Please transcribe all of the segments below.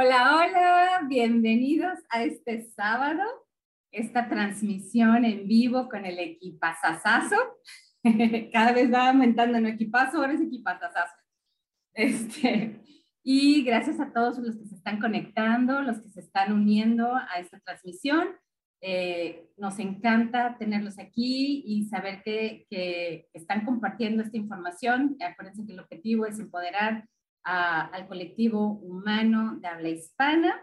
Hola, hola, bienvenidos a este sábado, esta transmisión en vivo con el equipazazazo. Cada vez va aumentando, no equipazo, ahora es equipazazazo. Este, y gracias a todos los que se están conectando, los que se están uniendo a esta transmisión. Eh, nos encanta tenerlos aquí y saber que, que, están compartiendo esta información. Acuérdense que el objetivo es empoderar al colectivo humano de habla hispana.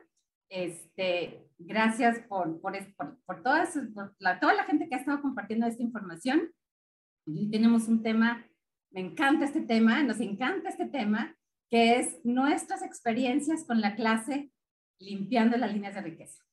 Este, gracias por, por, por, por, todas, por la, toda la gente que ha estado compartiendo esta información. Y tenemos un tema, me encanta este tema, nos encanta este tema, que es nuestras experiencias con la clase limpiando las líneas de riqueza.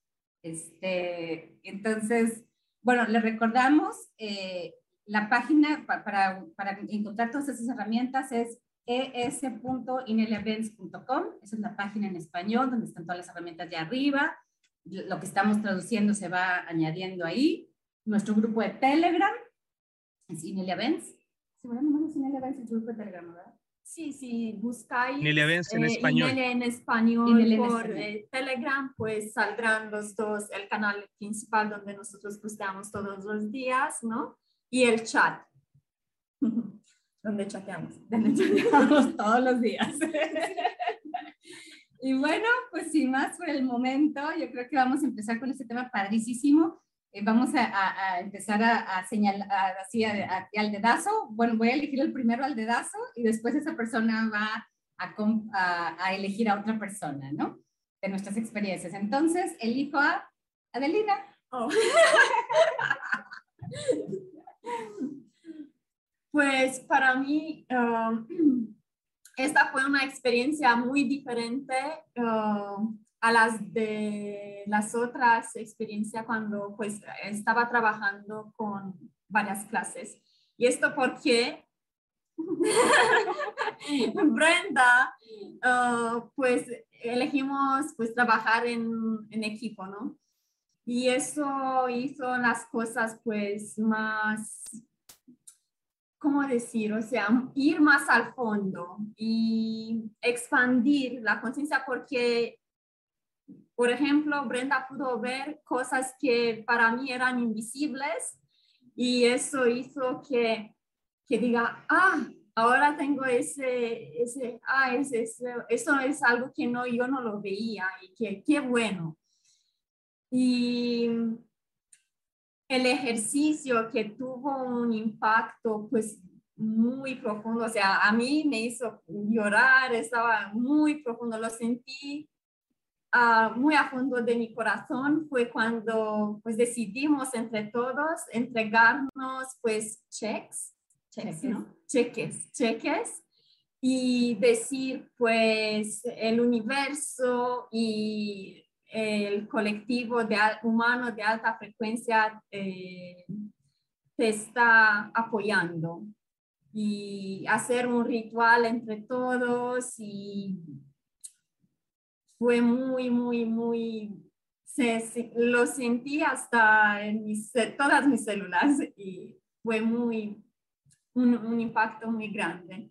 Este, entonces, bueno, les recordamos, eh, la página para, para, encontrar todas esas herramientas es es.ineliavents.com. Esa es la página en español donde están todas las herramientas de arriba. Lo que estamos traduciendo se va añadiendo ahí. Nuestro grupo de Telegram es Inelia Events. ¿Se me Inelia Events el grupo de Telegram, verdad? Sí, sí, buscáis Inelia Events en eh, español. Inelia en español Inelia en por español. eh, Telegram, pues saldrán los dos, el canal principal donde nosotros posteamos todos los días, ¿no? Y el chat, donde chateamos. donde chateamos todos los días. y bueno, pues sin más por el momento, yo creo que vamos a empezar con este tema padricísimo. Eh, vamos a, a, a, empezar a, a señalar así al dedazo. Bueno, voy a elegir el primero al dedazo y después esa persona va a, elegir a otra persona, ¿no? De nuestras experiencias. Entonces, elijo a Adelina. Oh. Pues para mí, uh, esta fue una experiencia muy diferente uh, a las de las otras experiencias cuando pues estaba trabajando con varias clases. Y esto porque Brenda, uh, pues elegimos pues trabajar en, en equipo, ¿no? Y eso hizo las cosas pues más ¿cómo decir? O sea, ir más al fondo y expandir la conciencia porque, por ejemplo, Brenda pudo ver cosas que para mí eran invisibles y eso hizo que, que diga, ah, ahora tengo ese, ese, ah, ese, ese, eso es algo que no, yo no lo veía y que qué bueno. Y el ejercicio que tuvo un impacto pues muy profundo, o sea, a mí me hizo llorar, estaba muy profundo, lo sentí uh, muy a fondo de mi corazón, fue cuando pues decidimos entre todos entregarnos pues cheques, cheques, ¿no? cheques, cheques y decir pues el universo y el colectivo de, humano de alta frecuencia eh, te está apoyando y hacer un ritual entre todos y fue muy, muy, muy, se, se, lo sentí hasta en mis, todas mis células y fue muy, un, un impacto muy grande.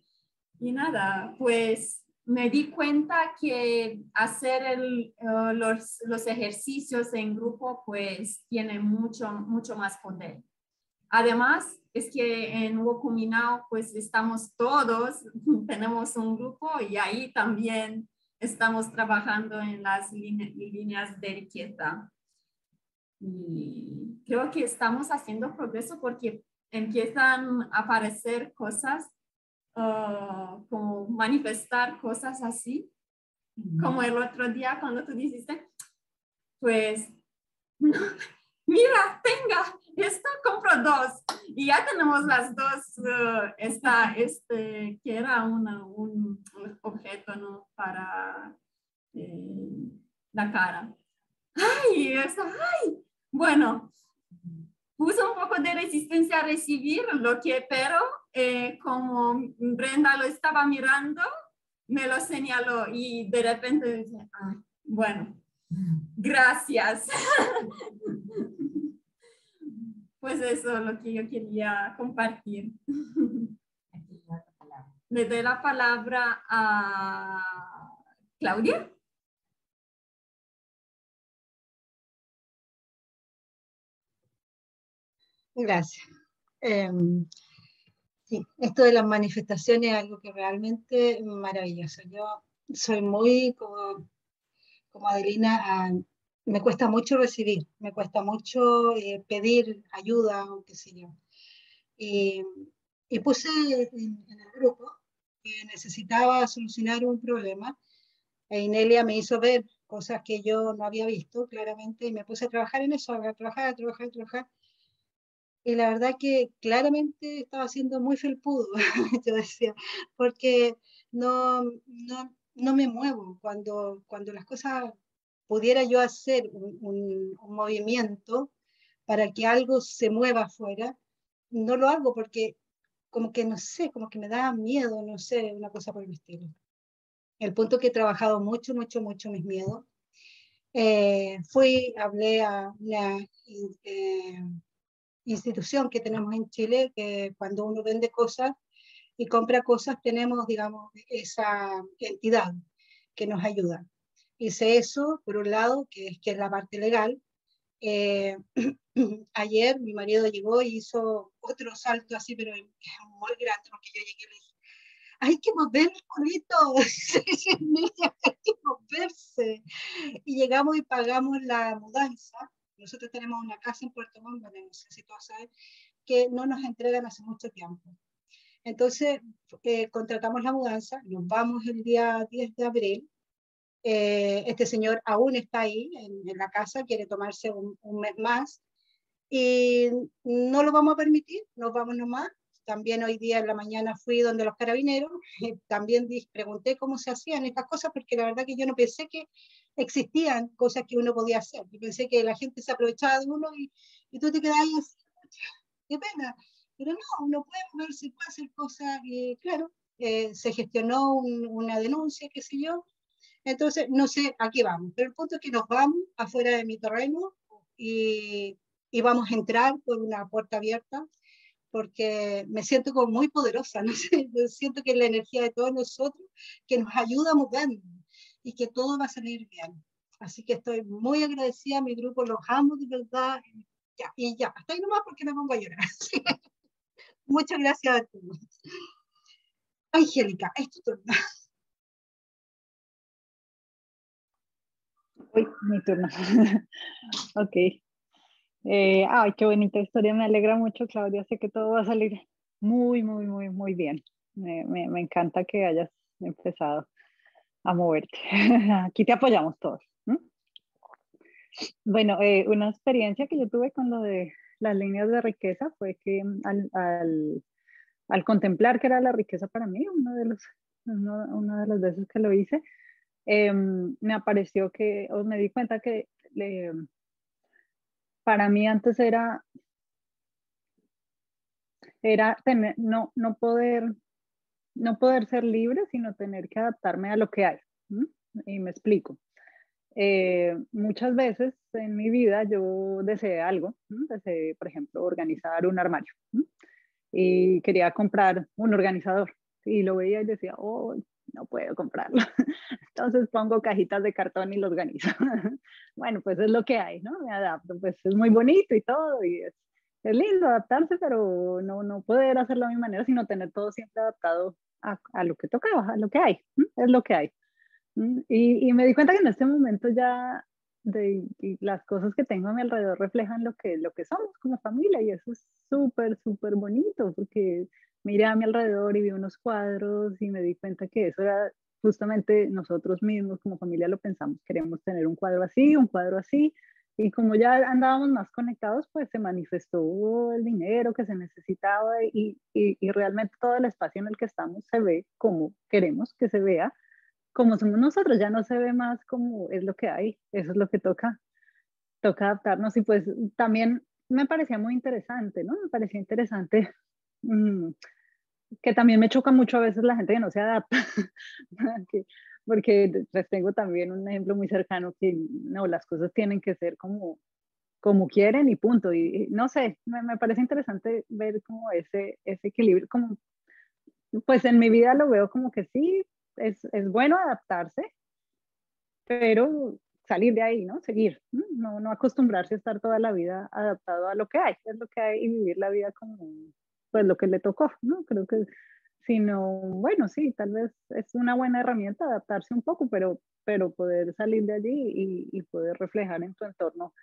Y nada, pues me di cuenta que hacer el, uh, los, los, ejercicios en grupo pues tiene mucho, mucho más poder. Además, es que en Wokuminao pues estamos todos, tenemos un grupo y ahí también estamos trabajando en las líneas de riqueza. Y creo que estamos haciendo progreso porque empiezan a aparecer cosas Uh, como manifestar cosas así, uh -huh. como el otro día cuando tú dijiste, pues, mira, tenga, esto compro dos y ya tenemos las dos, uh, esta, este, que era una, un, un, objeto, ¿no? Para eh, la cara. Ay, eso, ay, bueno, puso un poco de resistencia a recibir lo que, pero eh, como Brenda lo estaba mirando, me lo señaló y de repente dije, ah, bueno, gracias. pues eso es lo que yo quería compartir. Le doy la palabra a Claudia. Gracias. Eh, sí, esto de las manifestaciones es algo que realmente maravilloso. Yo soy muy, como, como Adelina, ah, me cuesta mucho recibir, me cuesta mucho eh, pedir ayuda o qué sé yo. Y, y puse en, en, el grupo que necesitaba solucionar un problema e Inelia me hizo ver cosas que yo no había visto claramente y me puse a trabajar en eso, a trabajar, a trabajar, a trabajar. Y la verdad que claramente estaba siendo muy felpudo, yo decía, porque no, no, no me muevo cuando, cuando las cosas pudiera yo hacer un, un, un, movimiento para que algo se mueva afuera, no lo hago porque como que no sé, como que me da miedo, no sé, una cosa por el estilo el punto que he trabajado mucho, mucho, mucho mis miedos. Eh, fui, hablé a una eh, institución que tenemos en Chile, que cuando uno vende cosas y compra cosas, tenemos, digamos, esa entidad que nos ayuda. Hice eso, por un lado, que es, que es la parte legal. Eh, ayer mi marido llegó y hizo otro salto así, pero muy grande, porque yo llegué y le dije, hay que mover el culito, hay que moverse. Y llegamos y pagamos la mudanza. Nosotros tenemos una casa en Puerto Montt, no sé si que no nos entregan hace mucho tiempo. Entonces, eh, contratamos la mudanza, nos vamos el día 10 de abril. Eh, este señor aún está ahí en, en la casa, quiere tomarse un, un, mes más y no lo vamos a permitir, nos vamos nomás también hoy día en la mañana fui donde los carabineros, y también pregunté cómo se hacían estas cosas, porque la verdad que yo no pensé que existían cosas que uno podía hacer. Yo pensé que la gente se aprovechaba de uno y, y tú te quedas ahí así, qué pena. Pero no, uno puede moverse, puede hacer cosas, y claro, eh, se gestionó un, una denuncia, qué sé yo. Entonces, no sé, aquí vamos. Pero el punto es que nos vamos afuera de mi terreno y, y vamos a entrar por una puerta abierta porque me siento como muy poderosa, no yo siento que la energía de todos nosotros que nos ayuda a y que todo va a salir bien. Así que estoy muy agradecida a mi grupo, los amo de verdad. Y ya, hasta ahí nomás porque me pongo a llorar. Muchas gracias a todos. Angélica, es tu turno. Uy, mi turno. ok. Eh, ay, qué bonita historia, me alegra mucho, Claudia. Sé que todo va a salir muy, muy, muy, muy bien. Me, me, me encanta que hayas empezado a moverte. Aquí te apoyamos todos. ¿no? Bueno, eh, una experiencia que yo tuve con lo de las líneas de riqueza fue que al, al, al contemplar que era la riqueza para mí, uno de los, uno, una de las veces que lo hice, eh, me apareció que, o me di cuenta que le, para mí antes era, era tener, no, no, poder, no poder ser libre, sino tener que adaptarme a lo que hay. Y me explico. Eh, muchas veces en mi vida yo deseé algo, deseé, por ejemplo, organizar un armario y quería comprar un organizador y lo veía y decía, oh, no puedo comprarlo. Entonces pongo cajitas de cartón y los organizo. bueno, pues es lo que hay, ¿no? Me adapto, pues es muy bonito y todo, y es, es lindo adaptarse, pero no, no poder hacerlo a mi manera, sino tener todo siempre adaptado a, a lo que tocaba, a lo que hay, es lo que hay. Y, y, me di cuenta que en este momento ya de, las cosas que tengo a mi alrededor reflejan lo que, lo que somos como familia y eso es súper, súper bonito porque miré a mi alrededor y vi unos cuadros y me di cuenta que eso era justamente nosotros mismos como familia lo pensamos, queremos tener un cuadro así, un cuadro así, y como ya andábamos más conectados, pues se manifestó el dinero que se necesitaba y, y, y, realmente todo el espacio en el que estamos se ve como queremos que se vea, como somos nosotros, ya no se ve más como es lo que hay, eso es lo que toca, toca adaptarnos y pues también me parecía muy interesante, ¿no? Me parecía interesante que también me choca mucho a veces la gente que no se adapta, porque les tengo también un ejemplo muy cercano que no, las cosas tienen que ser como, como quieren y punto. Y, no sé, me, me, parece interesante ver como ese, ese equilibrio, como, pues en mi vida lo veo como que sí, es, es bueno adaptarse, pero salir de ahí, ¿no? Seguir, no, no acostumbrarse a estar toda la vida adaptado a lo que hay, es lo que hay y vivir la vida como pues lo que le tocó, ¿no? Creo que sino, bueno, sí, tal vez es una buena herramienta adaptarse un poco, pero, pero poder salir de allí y, poder reflejar en tu entorno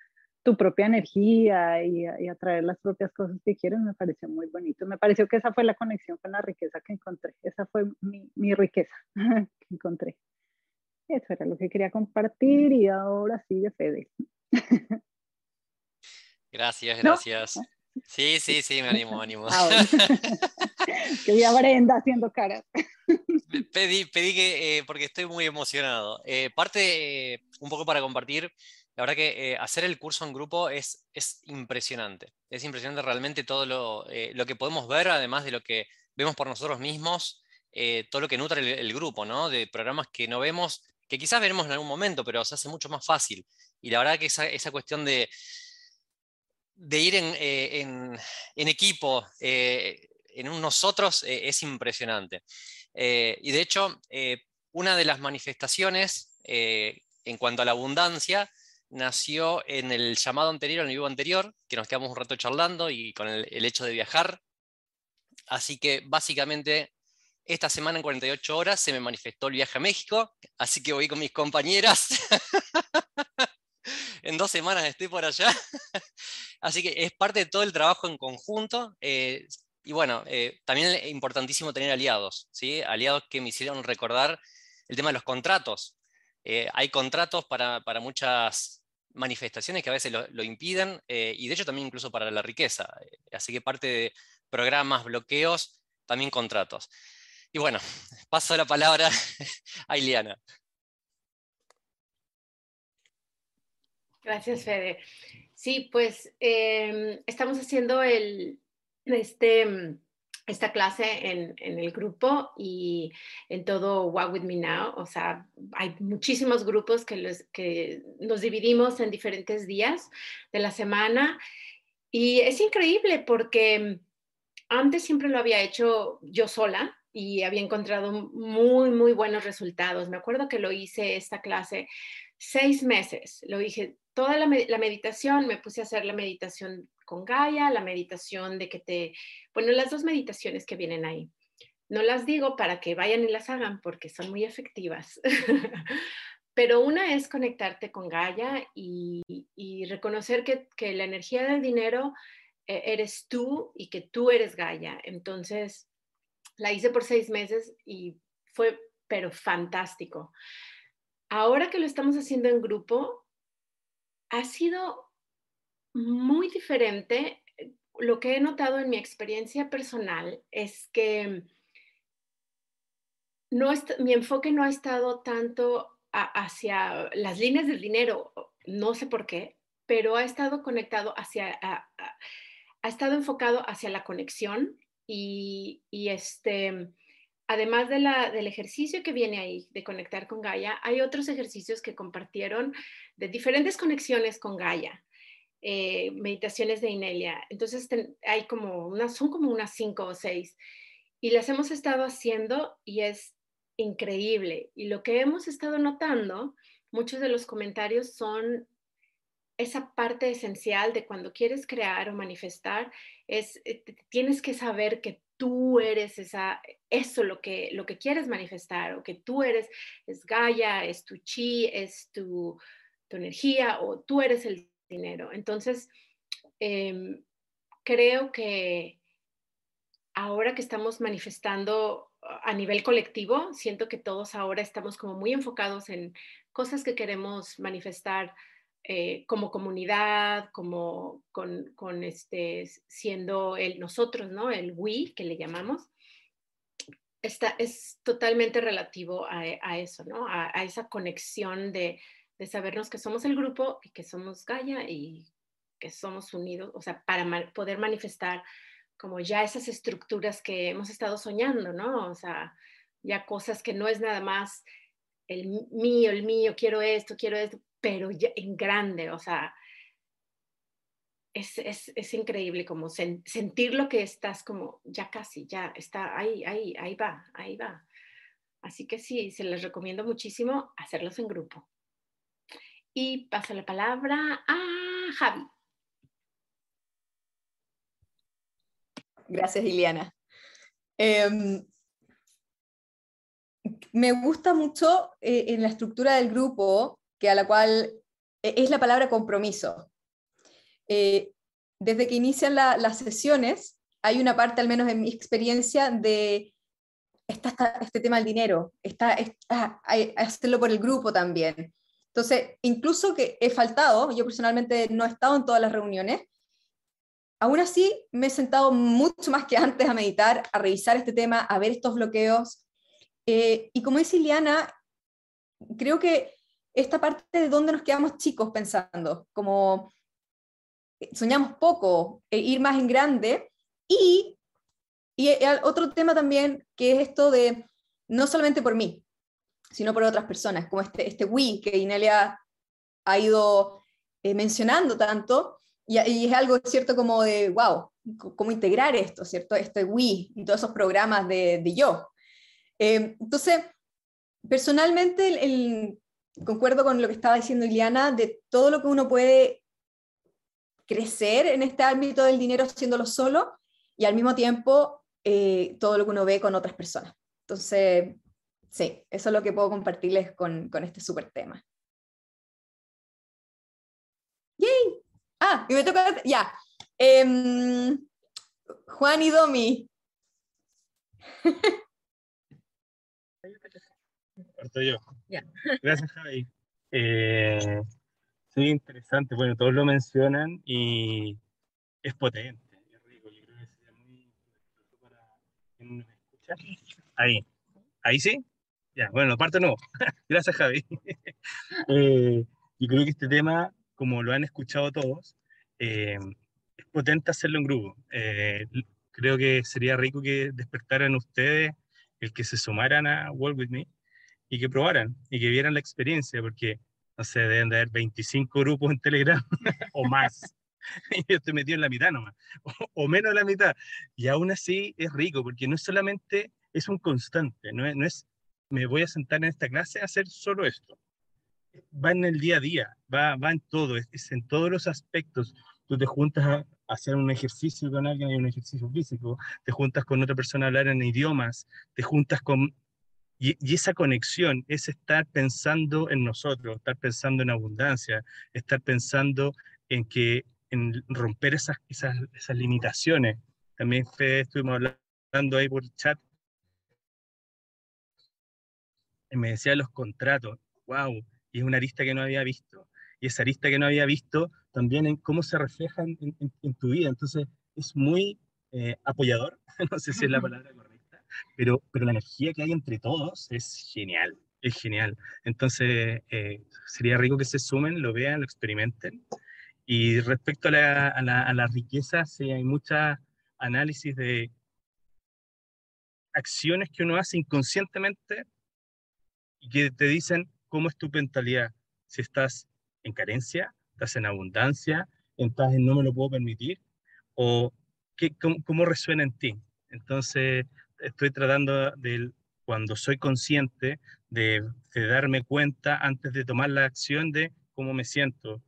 tu propia energía y, atraer las propias cosas que quieres me pareció muy bonito. Me pareció que esa fue la conexión con la riqueza que encontré. Esa fue mi, mi riqueza que encontré. Eso era lo que quería compartir y ahora sigue Fede. Gracias, gracias. Sí, sí, sí, me animo, me animo. Ah, que vi a Brenda haciendo caras. Pedí, pedí que, eh, porque estoy muy emocionado. Eh, parte, eh, un poco para compartir, la verdad que hacer el curso en grupo es, es impresionante. Es impresionante realmente todo lo, lo, que podemos ver, además de lo que vemos por nosotros mismos, todo lo que nutre el, grupo, ¿no? De programas que no vemos, que quizás veremos en algún momento, pero se hace mucho más fácil. Y la verdad que esa, esa cuestión de de ir en, eh, equipo, eh, en nosotros, eh, es impresionante. y de hecho, una de las manifestaciones en cuanto a la abundancia nació en el llamado anterior, en el vivo anterior, que nos quedamos un rato charlando y con el, el hecho de viajar. Así que básicamente esta semana en 48 horas se me manifestó el viaje a México, así que voy con mis compañeras. en dos semanas estoy por allá. Así que es parte de todo el trabajo en conjunto. Eh, y bueno, eh, también es importantísimo tener aliados, ¿sí? aliados que me hicieron recordar el tema de los contratos. Eh, hay contratos para, muchas manifestaciones que a veces lo, impiden y de hecho también incluso para la riqueza. así que parte de programas, bloqueos, también contratos. Y bueno, paso la palabra a Ileana. Gracias, Fede. Sí, pues em, estamos haciendo el, este, esta clase en, el grupo y en todo Walk With Me Now. O sea, hay muchísimos grupos que, los, que nos dividimos en diferentes días de la semana y es increíble porque antes siempre lo había hecho yo sola y había encontrado muy, muy buenos resultados. Me acuerdo que lo hice esta clase seis meses. Lo dije toda la, meditación, me puse a hacer la meditación con Gaia, la meditación de que te, bueno, las dos meditaciones que vienen ahí. No las digo para que vayan y las hagan porque son muy efectivas. Pero una es conectarte con Gaia y, reconocer que, la energía del dinero eh, eres tú y que tú eres Gaia. Entonces, la hice por seis meses y fue, pero fantástico. Ahora que lo estamos haciendo en grupo, ha sido muy diferente. Lo que he notado en mi experiencia personal es que no mi enfoque no ha estado tanto hacia las líneas del dinero, no sé por qué, pero ha estado conectado hacia, ha estado enfocado hacia la conexión y, y este, además de la, del ejercicio que viene ahí de conectar con Gaia, hay otros ejercicios que compartieron de diferentes conexiones con Gaia, eh, meditaciones de Inelia. Entonces hay como son como unas cinco o seis y las hemos estado haciendo y es increíble. Y lo que hemos estado notando, muchos de los comentarios son esa parte esencial de cuando quieres crear o manifestar, es eh, tienes que saber que tú eres esa, eso lo que, lo que quieres manifestar, o que tú eres, es Gaia, es tu chi, es tu, energía, o tú eres el dinero. Entonces, em, creo que ahora que estamos manifestando a nivel colectivo, siento que todos ahora estamos como muy enfocados en cosas que queremos manifestar eh, como comunidad, como con, este, siendo el nosotros, ¿no? El we, que le llamamos, está, es totalmente relativo a, eso, ¿no? A, esa conexión de, sabernos que somos el grupo y que somos Gaia y que somos unidos, o sea, para poder manifestar como ya esas estructuras que hemos estado soñando, ¿no? O sea, ya cosas que no es nada más el mío, el mío, quiero esto, quiero esto, pero ya en grande, o sea, es, es, es increíble como sentir lo que estás como ya casi, ya está ahí, ahí, ahí va, ahí va. Así que sí, se les recomiendo muchísimo hacerlos en grupo. Y paso la palabra a Javi. Gracias, Iliana. Em, me gusta mucho eh, en la estructura del grupo, que a la cual e, es la palabra compromiso. Eh, desde que inician las sesiones, hay una parte, al menos en mi experiencia, de está, este tema del dinero, está, está, hacerlo por el grupo también. Entonces, incluso que he faltado, yo personalmente no he estado en todas las reuniones, aún así me he sentado mucho más que antes a meditar, a revisar este tema, a ver estos bloqueos. Eh, y como dice Ileana, creo que esta parte de dónde nos quedamos chicos pensando, como eh, soñamos poco, e ir más en grande, y, y otro tema también que es esto de no solamente por mí, sino por otras personas, como este, este we que Inelia ha ido eh, mencionando tanto, y, es algo cierto como de, wow, cómo integrar esto, ¿cierto? Este we y todos esos programas de, de yo. Eh, entonces, personalmente, el, concuerdo con lo que estaba diciendo Iliana, de todo lo que uno puede crecer en este ámbito del dinero haciéndolo solo y al mismo tiempo eh, todo lo que uno ve con otras personas. Entonces, sí, eso es lo que puedo compartirles con, con este súper tema. ¡Yay! Ah, y me toca, ya. Em, Juan y Domi. Parto yo. Gracias, Javi. Eh, sí, interesante. Bueno, todos lo mencionan y es potente, es rico. Yo creo que sería muy para quien nos escucha. Ahí. ¿Ahí sí? Ya, bueno, parte no. Gracias, Javi. eh, y creo que este tema, como lo han escuchado todos, eh, es potente hacerlo en grupo. Eh, creo que sería rico que despertaran ustedes el que se sumaran a World With Me y que probaran y que vieran la experiencia, porque, no sé, deben de haber 25 grupos en Telegram o más. y yo estoy metido en la mitad nomás, o, menos de la mitad. Y aún así es rico, porque no es solamente, es un constante, no es, no es me voy a sentar en esta clase a hacer solo esto. Va en el día a día, va, va en todo, es, es en todos los aspectos. Tú te juntas a, hacer un ejercicio con alguien, hay un ejercicio físico, te juntas con otra persona a hablar en idiomas, te juntas con y, esa conexión es estar pensando en nosotros, estar pensando en abundancia, estar pensando en que en romper esas, esas, esas limitaciones. También estuvimos hablando ahí por chat. Y me decía los contratos, wow, y es una arista que no había visto. Y esa arista que no había visto también en cómo se refleja en, en, tu vida. Entonces es muy eh, apoyador, no sé si es la palabra correcta pero, pero la energía que hay entre todos es genial, es genial. Entonces, eh, sería rico que se sumen, lo vean, lo experimenten. Y respecto a la, a la, a la riqueza, sí, hay mucha análisis de acciones que uno hace inconscientemente y que te dicen cómo es tu mentalidad. Si estás en carencia, estás en abundancia, estás en no me lo puedo permitir, o qué, cómo, cómo resuena en ti. Entonces, estoy tratando de, cuando soy consciente, de, darme cuenta antes de tomar la acción de cómo me siento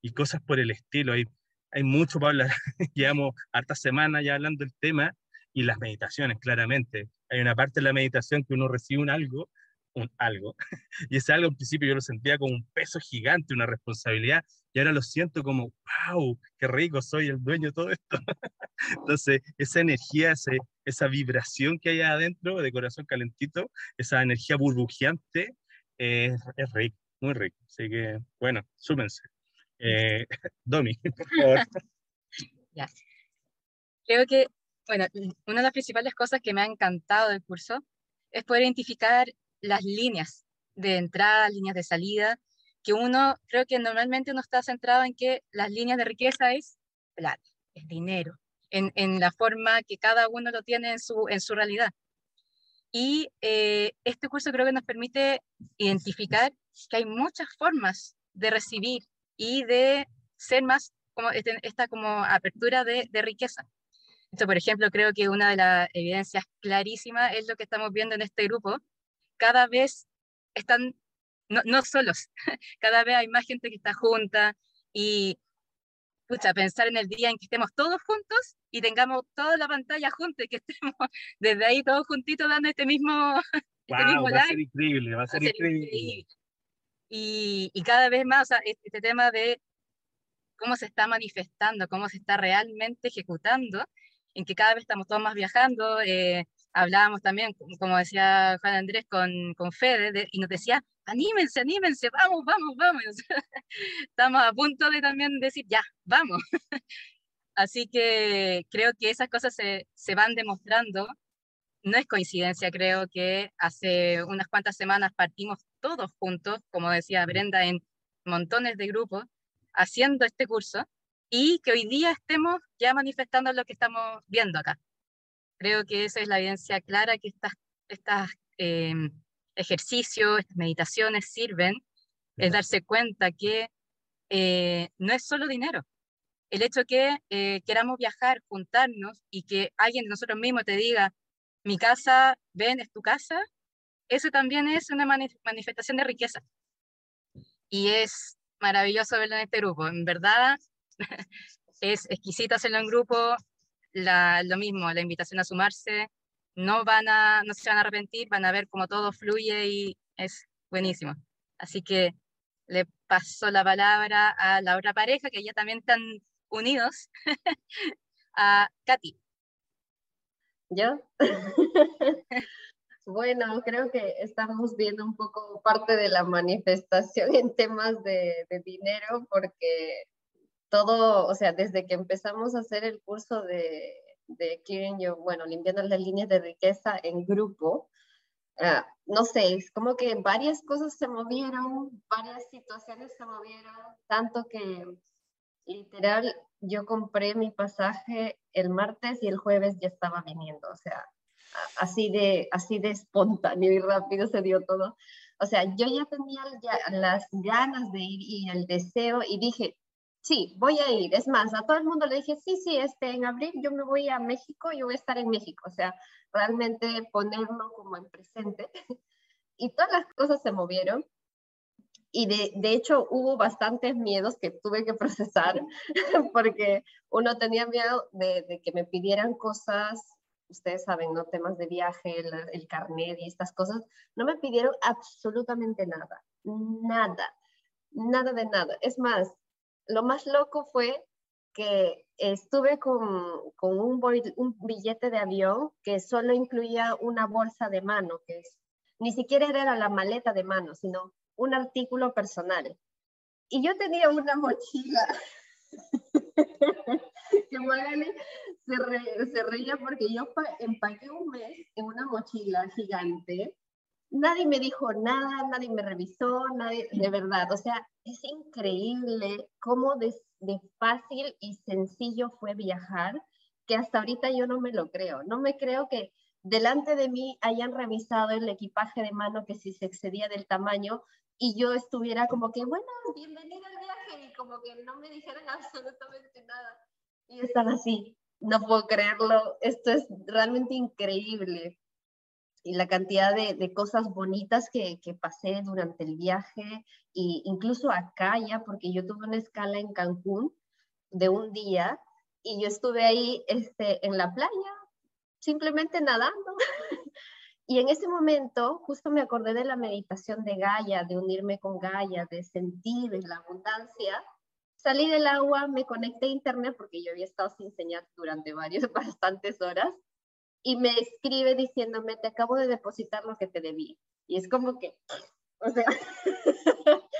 y cosas por el estilo. Hay, hay mucho para hablar. Llevamos harta semana ya hablando del tema y las meditaciones, claramente. Hay una parte de la meditación que uno recibe un algo, un algo, y ese algo al principio yo lo sentía como un peso gigante, una responsabilidad, y ahora lo siento como, wow, qué rico, soy el dueño de todo esto. Entonces, esa energía, esa vibración que hay adentro de corazón calentito, esa energía burbujeante, es rico, muy rico. Así que, bueno, súmense. Eh, Domi, por favor. Ya. Creo que, bueno, una de las principales cosas que me ha encantado del curso es poder identificar las líneas de entrada, líneas de salida, que uno creo que normalmente uno está centrado en que las líneas de riqueza es plata, es dinero, en, en la forma que cada uno lo tiene en su, en su realidad. Y eh, este curso creo que nos permite identificar que hay muchas formas de recibir y de ser más como este, esta como apertura de, de riqueza. Esto, por ejemplo, creo que una de las evidencias clarísimas es lo que estamos viendo en este grupo. Cada vez están no, no solos, cada vez hay más gente que está junta y pucha, pensar en el día en que estemos todos juntos y tengamos toda la pantalla juntos y que estemos desde ahí todos juntitos dando este mismo, este mismo va a ser increíble, va a ser, increíble. Y, y, cada vez más, o sea, este, este tema de cómo se está manifestando, cómo se está realmente ejecutando, en que cada vez estamos todos más viajando. Eh, hablábamos también, como decía Juan Andrés, con, con Fede, y nos decía, anímense, anímense, vamos, vamos, vamos. Estamos a punto de también decir, ya, vamos. Así que creo que esas cosas se, se van demostrando. No es coincidencia, creo que hace unas cuantas semanas partimos todos juntos, como decía Brenda, en montones de grupos, haciendo este curso y que hoy día estemos ya manifestando lo que estamos viendo acá. Creo que esa es la evidencia clara que estas, estas em, ejercicios, estas meditaciones sirven, es darse cuenta que eh, no es solo dinero. El hecho que eh, queramos viajar, juntarnos y que alguien de nosotros mismos te diga, mi casa, ven, es tu casa, eso también es una manifestación de riqueza. Y es maravilloso verlo en este grupo. En verdad, es exquisito hacerlo en grupo. La, lo mismo, la invitación a sumarse. No, van a, no se van a arrepentir, van a ver cómo todo fluye y es buenísimo. Así que le paso la palabra a la otra pareja, que ya también están unidos, a Katy. ¿Yo? Bueno, creo que estamos viendo un poco parte de la manifestación en temas de, dinero, porque todo, o sea, desde que empezamos a hacer el curso de, de yo, bueno, limpiando las líneas de riqueza en grupo, ah, no sé, es como que varias cosas se movieron, varias situaciones se movieron, tanto que literal yo compré mi pasaje el martes y el jueves ya estaba viniendo, o sea, así de, así de espontáneo y rápido se dio todo. O sea, yo ya tenía las ganas de ir y el deseo y dije, sí, voy a ir. Es más, a todo el mundo le dije, sí, sí, este, en abril yo me voy a México, yo voy a estar en México. O sea, realmente ponerlo como en presente. y todas las cosas se movieron. Y de, de, hecho hubo bastantes miedos que tuve que procesar porque uno tenía miedo de, que me pidieran cosas ustedes saben, ¿no? Temas de viaje, el carnet y estas cosas, no me pidieron absolutamente nada, nada, nada de nada. Es más, lo más loco fue que estuve con, con un, billete de avión que solo incluía una bolsa de mano, que es, ni siquiera era la maleta de mano, sino un artículo personal. Y yo tenía una mochila que Magali se, reía porque yo empaqué un mes en una mochila gigante. Nadie me dijo nada, nadie me revisó, nadie, de verdad. O sea, es increíble cómo de, fácil y sencillo fue viajar, que hasta ahorita yo no me lo creo. No me creo que delante de mí hayan revisado el equipaje de mano que si se excedía del tamaño y yo estuviera como que, bueno, bienvenida al viaje y como que no me dijeran absolutamente nada. Y están así, no puedo creerlo, esto es realmente increíble. Y la cantidad de, cosas bonitas que, que, pasé durante el viaje, e incluso acá ya, porque yo tuve una escala en Cancún de un día y yo estuve ahí este, en la playa, simplemente nadando. y en ese momento justo me acordé de la meditación de Gaia, de unirme con Gaia, de sentir la abundancia Salí del agua, me conecté a internet porque yo había estado sin señal durante varias, bastantes horas y me escribe diciéndome, te acabo de depositar lo que te debí. Y es como que, o sea,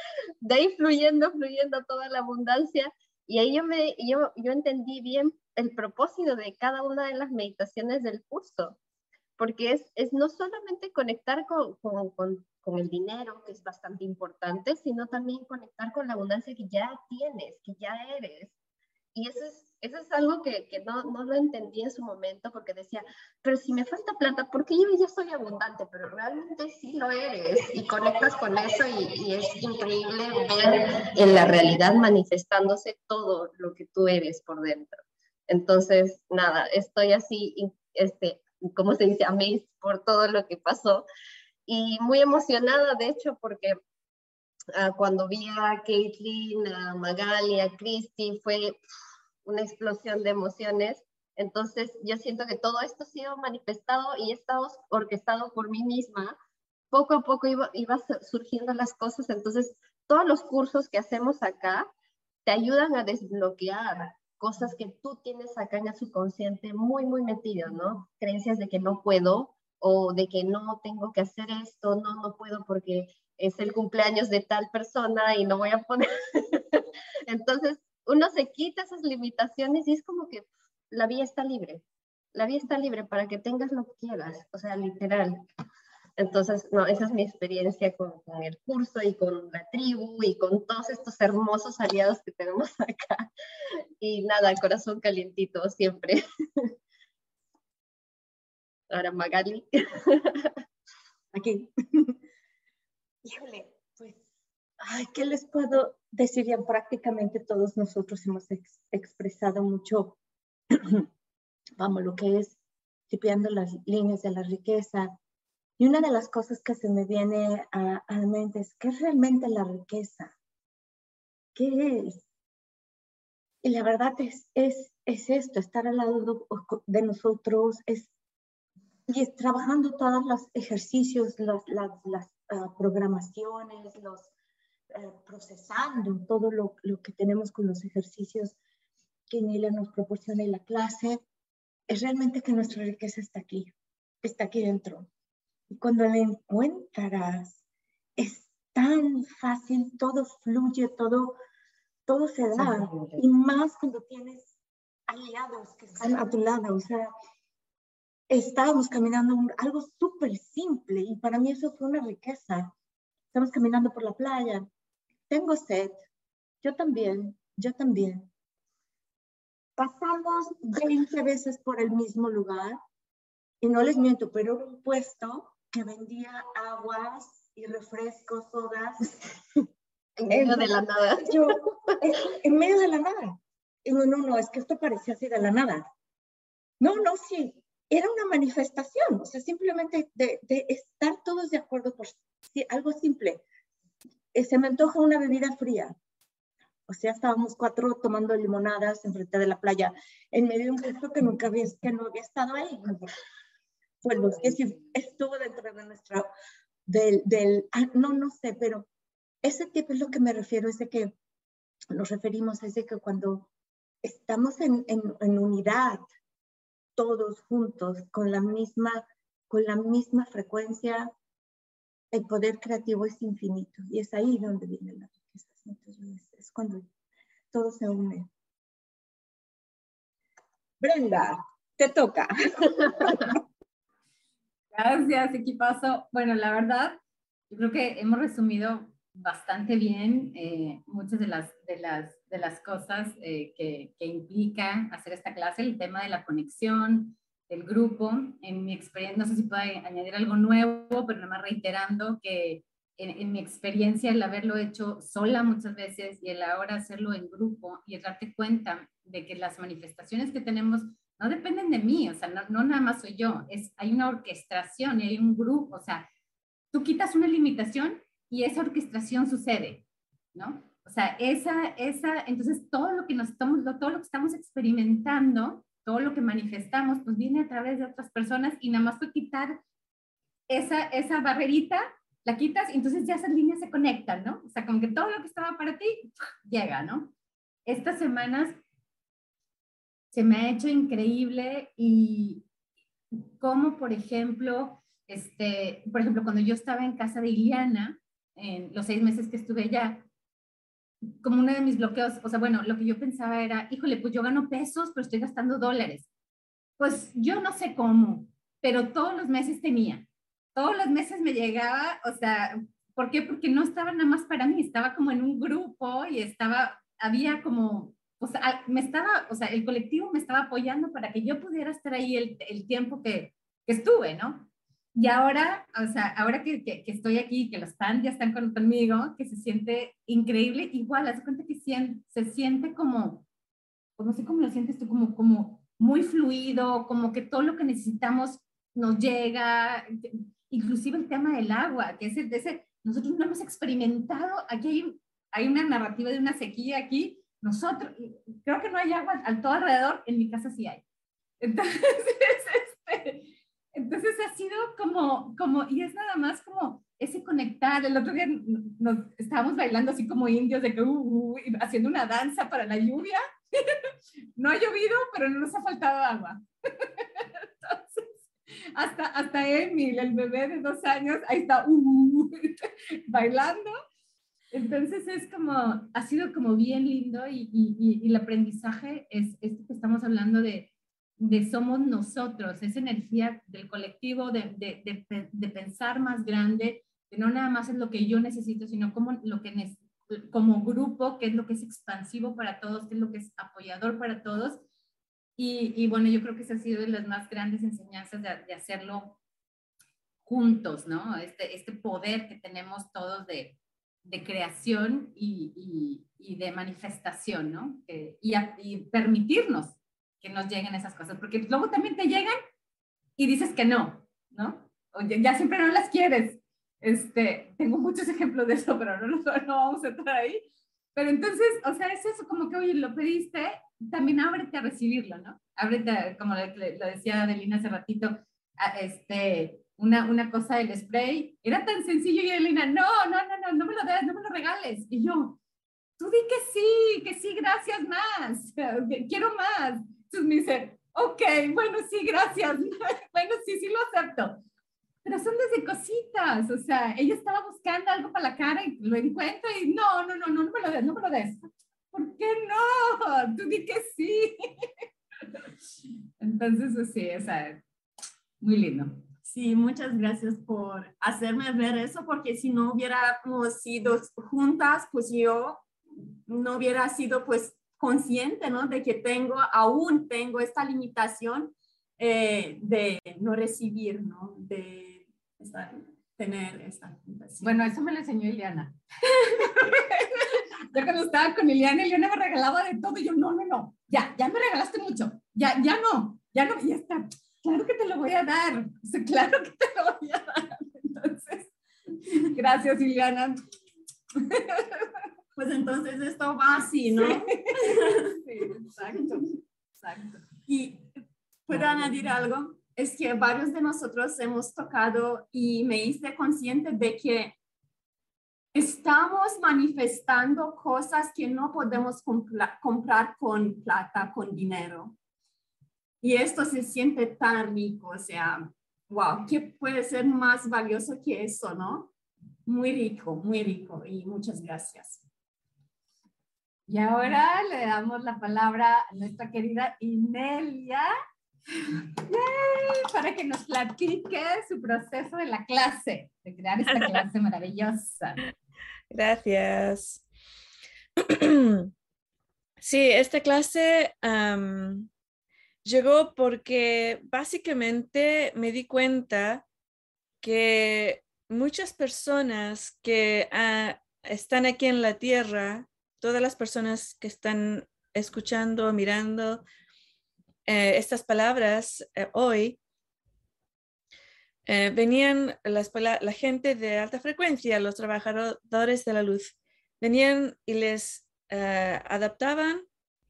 de ahí fluyendo, fluyendo toda la abundancia. Y ahí yo, me, yo, yo entendí bien el propósito de cada una de las meditaciones del curso, porque es, es no solamente conectar con, con, con, con el dinero, que es bastante importante, sino también conectar con la abundancia que ya tienes, que ya eres. Y eso es, eso es algo que, que no, no, lo entendí en su momento porque decía, pero si me falta plata, porque yo ya soy abundante, pero realmente sí lo eres y conectas con eso y, y es increíble ver en la realidad manifestándose todo lo que tú eres por dentro. Entonces, nada, estoy así, este, como se dice, amazed por todo lo que pasó y muy emocionada, de hecho, porque ah, cuando vi a Caitlin, a Magali, a Christy, fue una explosión de emociones. Entonces, yo siento que todo esto ha sido manifestado y estado orquestado por mí misma. Poco a poco iba, iba surgiendo las cosas. Entonces, todos los cursos que hacemos acá te ayudan a desbloquear cosas que tú tienes acá en el subconsciente muy, muy metido, ¿no? Creencias de que no puedo o de que no tengo que hacer esto, no, no puedo porque es el cumpleaños de tal persona y no voy a poner. Entonces, uno se quita esas limitaciones y es como que la vía está libre. La vía está libre para que tengas lo que quieras, o sea, literal. Entonces, no, esa es mi experiencia con, el curso y con la tribu y con todos estos hermosos aliados que tenemos acá. Y nada, corazón calientito siempre. Ahora Magali. Aquí. Híjole, pues, ay, ¿qué les puedo decir? Ya prácticamente todos nosotros hemos expresado mucho, vamos, lo que es tipeando las líneas de la riqueza, y una de las cosas que se me viene a, la mente es, ¿qué es realmente la riqueza? ¿Qué es? Y la verdad es, es, es esto, estar al lado de, nosotros, es, y es trabajando todos los ejercicios, las, las ah, programaciones, los, eh, procesando todo lo, lo, que tenemos con los ejercicios que Nila nos proporciona en la clase, es realmente que nuestra riqueza está aquí, está aquí dentro. Y cuando la encuentras, es tan fácil, todo fluye, todo, todo se da. Y más cuando tienes aliados que están a tu lado. O sea, estábamos caminando algo súper simple y para mí eso fue una riqueza. Estamos caminando por la playa. Tengo sed. Yo también. Yo también. Pasamos 20 veces por el mismo lugar y no les miento, pero era un puesto que vendía aguas y refrescos, sodas. en medio de la nada. Yo, en medio de la nada. Y no, no, no, es que esto parecía así de la nada. No, no, sí, era una manifestación, o sea, simplemente de, de estar todos de acuerdo por sí, algo simple. Eh, se me antoja una bebida fría. O sea, estábamos cuatro tomando limonadas enfrente de la playa, en medio de un puesto que nunca había, que no había estado ahí pues los que estuvo dentro de nuestra, del, del ah, no, no sé, pero ese tipo es lo que me refiero, es de que nos referimos, es de que cuando estamos en, en, en unidad, todos juntos, con la misma, con la misma frecuencia, el poder creativo es infinito y es ahí donde viene la riqueza. Entonces, es cuando todo se une. Brenda, te toca. Gracias, equipazo. Bueno, la verdad, yo creo que hemos resumido bastante bien eh, muchas de las, de las, de las cosas eh, que, que, implica hacer esta clase, el tema de la conexión, del grupo. En mi experiencia, no sé si puedo añadir algo nuevo, pero nada más reiterando que en, en, mi experiencia el haberlo hecho sola muchas veces y el ahora hacerlo en grupo y el darte cuenta de que las manifestaciones que tenemos no dependen de mí, o sea, no, no, nada más soy yo, es, hay una orquestación, hay un grupo, o sea, tú quitas una limitación y esa orquestación sucede, ¿no? O sea, esa, esa, entonces todo lo que nos estamos, todo lo que estamos experimentando, todo lo que manifestamos, pues viene a través de otras personas y nada más tú quitar esa, esa barrerita, la quitas y entonces ya esas líneas se conectan, ¿no? O sea, como que todo lo que estaba para ti llega, ¿no? Estas semanas se me ha hecho increíble y como, por ejemplo, este, por ejemplo, cuando yo estaba en casa de Iliana, en los seis meses que estuve allá, como uno de mis bloqueos, o sea, bueno, lo que yo pensaba era, híjole, pues yo gano pesos, pero estoy gastando dólares. Pues yo no sé cómo, pero todos los meses tenía. Todos los meses me llegaba, o sea, ¿por qué? Porque no estaba nada más para mí, estaba como en un grupo y estaba, había como o sea, me estaba, o sea, el colectivo me estaba apoyando para que yo pudiera estar ahí el, el tiempo que, que, estuve, ¿no? Y ahora, o sea, ahora que, que, estoy aquí, que los fans ya están conmigo, que se siente increíble, igual, haz cuenta que se siente como, pues no sé cómo lo sientes tú, como, como muy fluido, como que todo lo que necesitamos nos llega, inclusive el tema del agua, que es ese, nosotros no hemos experimentado, aquí hay, hay una narrativa de una sequía aquí, nosotros, creo que no hay agua al todo alrededor, en mi casa sí hay. Entonces, este, entonces ha sido como, como, y es nada más como ese conectar. El otro día nos estábamos bailando así como indios, de que, uh, uh, haciendo una danza para la lluvia. no ha llovido, pero no nos ha faltado agua. Entonces, hasta, hasta Emil, el bebé de dos años, ahí está, uh, bailando. Entonces es como, ha sido como bien lindo y, y, y el aprendizaje es esto que estamos hablando de, de somos nosotros, esa energía del colectivo, de, de, de, pensar más grande, que no nada más es lo que yo necesito, sino como lo que como grupo, qué es lo que es expansivo para todos, qué es lo que es apoyador para todos. Y, y bueno, yo creo que esa ha sido de las más grandes enseñanzas de, hacerlo juntos, ¿no? Este, este poder que tenemos todos de, de creación y, y, de manifestación, ¿no? y, y, permitirnos que nos lleguen esas cosas, porque luego también te llegan y dices que no, ¿no? O ya, siempre no las quieres. Este, tengo muchos ejemplos de eso, pero no, no, vamos a entrar ahí. Pero entonces, o sea, es eso como que, oye, lo pediste, también ábrete a recibirlo, ¿no? Ábrete, como lo decía Adelina hace ratito, este, una, una cosa del spray, era tan sencillo y Adelina, no, no, no, no, no me lo des, no me lo regales. Y yo, tú di que sí, que sí, gracias más, quiero más. Entonces me dice, ok, bueno, sí, gracias. bueno, sí, sí lo acepto. Pero son desde cositas, o sea, ella estaba buscando algo para la cara y lo encuentra y no, no, no, no, no me lo des, no me lo des. ¿Por qué no? Tú di que sí. Entonces, pues sí, o sea, muy lindo. Sí, muchas gracias por hacerme ver eso, porque si no hubiéramos sido juntas, pues yo no hubiera sido pues consciente, ¿no? De que tengo, aún tengo esta limitación eh, de no recibir, ¿no? De tener esta limitación. Bueno, eso me lo enseñó Ileana. yo cuando estaba con Ileana, Ileana me regalaba de todo y yo, no, no, no, ya, ya me regalaste mucho, ya, ya no, ya no, ya está. Claro que te lo voy a dar, claro que te lo voy a dar. Entonces, gracias, Ileana pues entonces esto va así, ¿no? Sí, exacto, exacto. Y puedo añadir algo, es que varios de nosotros hemos tocado y me hice consciente de que estamos manifestando cosas que no podemos comprar con plata, con dinero. Y esto se siente tan rico, o sea, wow, ¿qué puede ser más valioso que eso, no? Muy rico, muy rico y muchas gracias. Y ahora le damos la palabra a nuestra querida Inelia para que nos platique su proceso de la clase, de crear esta clase maravillosa. Gracias. Sí, esta clase llegó porque básicamente me di cuenta que muchas personas que ah, están aquí en la Tierra todas las personas que están escuchando, mirando eh, estas palabras eh, hoy, eh, venían la gente de alta frecuencia, los trabajadores de la luz, venían y les adaptaban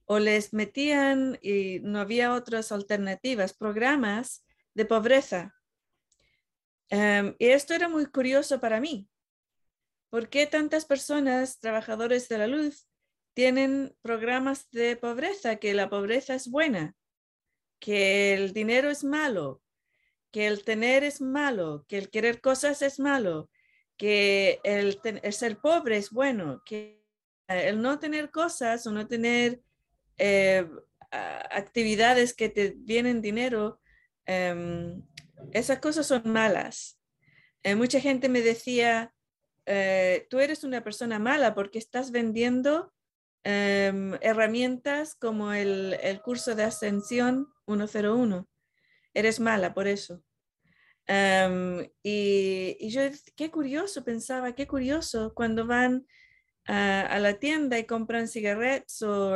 o les metían y no había otras alternativas, programas de pobreza. Em, y esto era muy curioso para mí, ¿Por qué tantas personas, trabajadores de la luz, tienen programas de pobreza, que la pobreza es buena, que el dinero es malo, que el tener es malo, que el querer cosas es malo, que el, ser pobre es bueno, que el no tener cosas o no tener eh, actividades que te vienen dinero, em, esas cosas son malas. Eh, mucha gente me decía, eh, tú eres una persona mala porque estás vendiendo em, herramientas como el, curso de ascensión 101. Eres mala por eso. Em, y, yo, qué curioso, pensaba, qué curioso cuando van a, la tienda y compran cigarretes o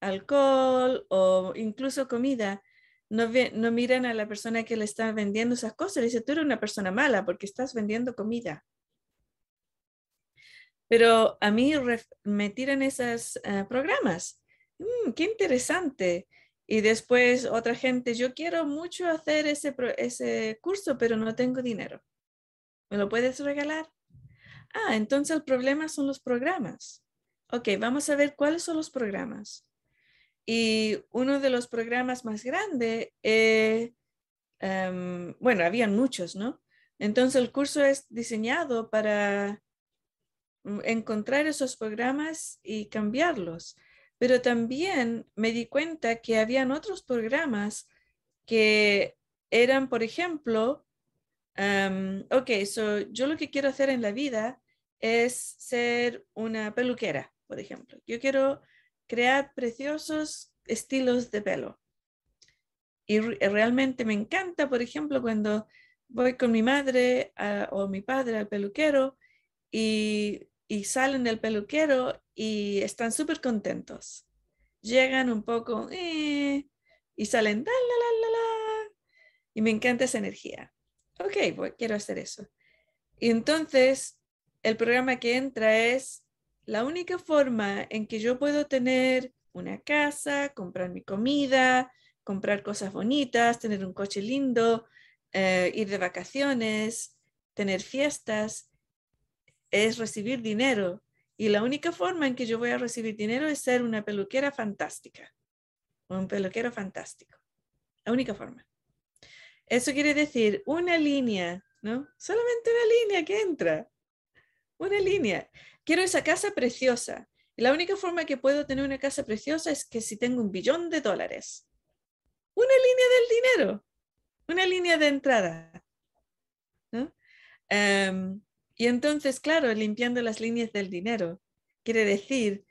alcohol o incluso comida. No, miran a la persona que le está vendiendo esas cosas. Le dice, tú eres una persona mala porque estás vendiendo comida. Pero a mí me tiran esos eh, programas. Mm, qué interesante. Y después otra gente, yo quiero mucho hacer ese, ese curso, pero no tengo dinero. ¿Me lo puedes regalar? Ah, entonces el problema son los programas. Ok, vamos a ver cuáles son los programas. Y uno de los programas más grandes, eh, em, bueno, habían muchos, ¿no? Entonces el curso es diseñado para encontrar esos programas y cambiarlos. Pero también me di cuenta que habían otros programas que eran, por ejemplo, ok, so yo lo que quiero hacer en la vida es ser una peluquera, por ejemplo. Yo quiero crear preciosos estilos de pelo. Y realmente me encanta, por ejemplo, cuando voy con mi madre o mi padre al peluquero y, y salen del peluquero y están súper contentos. Llegan un poco eh, y salen, y me encanta esa energía. Ok, quiero hacer eso. Y entonces el programa que entra es la única forma en que yo puedo tener una casa, comprar mi comida, comprar cosas bonitas, tener un coche lindo, eh, ir de vacaciones, tener fiestas, es recibir dinero. Y la única forma en que yo voy a recibir dinero es ser una peluquera fantástica. Un peluquero fantástico. La única forma. Eso quiere decir una línea, ¿no? Solamente una línea que entra. Una línea. Quiero esa casa preciosa. Y la única forma que puedo tener una casa preciosa es que si tengo un billón de dólares. Una línea del dinero. Una línea de entrada. ¿no? Em, y entonces, claro, limpiando las líneas del dinero, quiere decir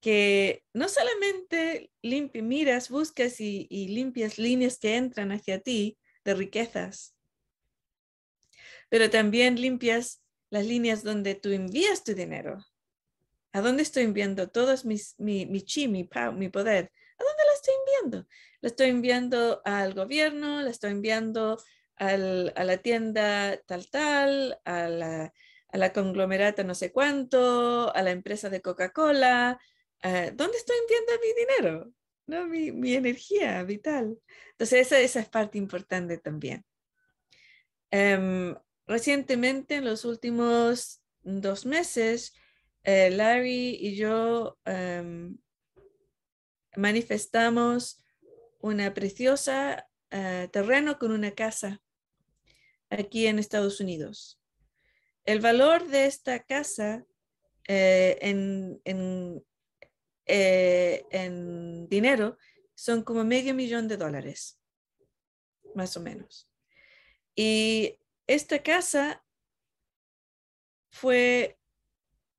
que no solamente miras, buscas y, limpias líneas que entran hacia ti de riquezas, pero también limpias las líneas donde tú envías tu dinero. ¿A dónde estoy enviando todos mis, mi, mi chi, mi, mi poder? ¿A dónde la estoy enviando? La estoy enviando al gobierno, la estoy enviando a la tienda tal tal, a la, a conglomerata no sé cuánto, a la empresa de Coca-Cola. Eh, ¿Dónde estoy enviando mi dinero? ¿No? Mi, energía vital. Entonces, esa, es parte importante también. Em, recientemente, en los últimos dos meses, eh, Larry y yo em, manifestamos una preciosa eh, terreno con una casa aquí en Estados Unidos. El valor de esta casa eh, eh, en, dinero son como medio millón de dólares, más o menos. Y esta casa fue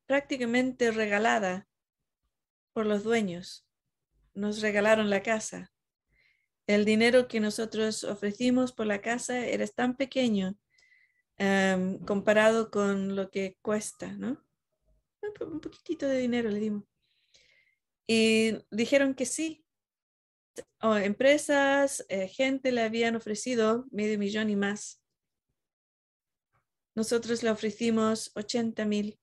prácticamente regalada por los dueños. Nos regalaron la casa el dinero que nosotros ofrecimos por la casa era tan pequeño em, comparado con lo que cuesta, ¿no? Un poquitito de dinero le dimos. Y dijeron que sí. empresas, eh, gente le habían ofrecido medio millón y más. Nosotros le ofrecimos 80 mil.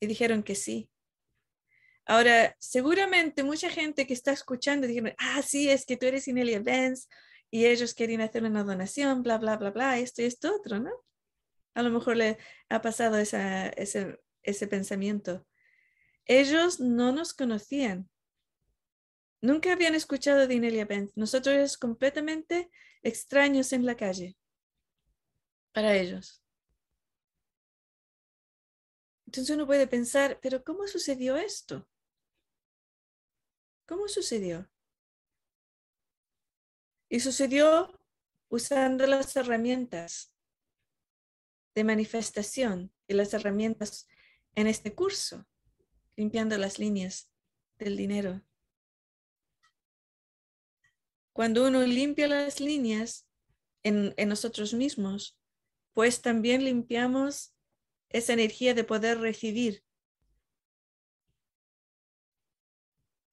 Y dijeron que sí. Ahora, seguramente mucha gente que está escuchando dijeron, ah, sí, es que tú eres Inelia Benz y ellos querían hacer una donación, bla, bla, bla, bla, esto y esto otro, ¿no? A lo mejor le ha pasado ese, ese pensamiento. Ellos no nos conocían. Nunca habían escuchado de Inelia Benz. Nosotros éramos completamente extraños en la calle para ellos. Entonces uno puede pensar, pero ¿cómo sucedió esto? ¿Cómo sucedió? Y sucedió usando las herramientas de manifestación y las herramientas en este curso, limpiando las líneas del dinero. Cuando uno limpia las líneas en, en nosotros mismos, pues también limpiamos esa energía de poder recibir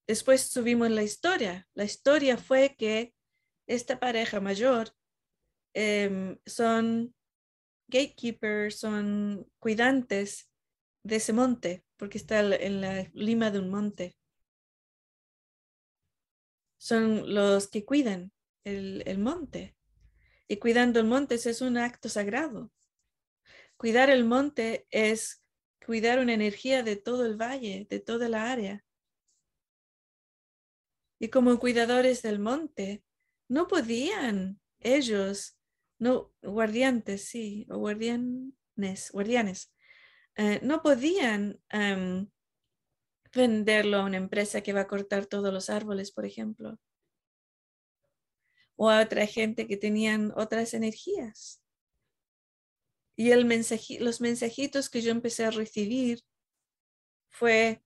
Después subimos la historia. La historia fue que esta pareja mayor em, son gatekeepers, son cuidantes de ese monte, porque está en la lima de un monte. Son los que cuidan el, el monte. Y cuidando el monte es un acto sagrado. Cuidar el monte es cuidar una energía de todo el valle, de toda la área. Y como cuidadores del monte, no podían ellos, no, guardiantes, sí, o guardianes, guardianes, eh, no podían em, venderlo a una empresa que va a cortar todos los árboles, por ejemplo, o a otra gente que tenían otras energías. Y el los mensajitos que yo empecé a recibir fue,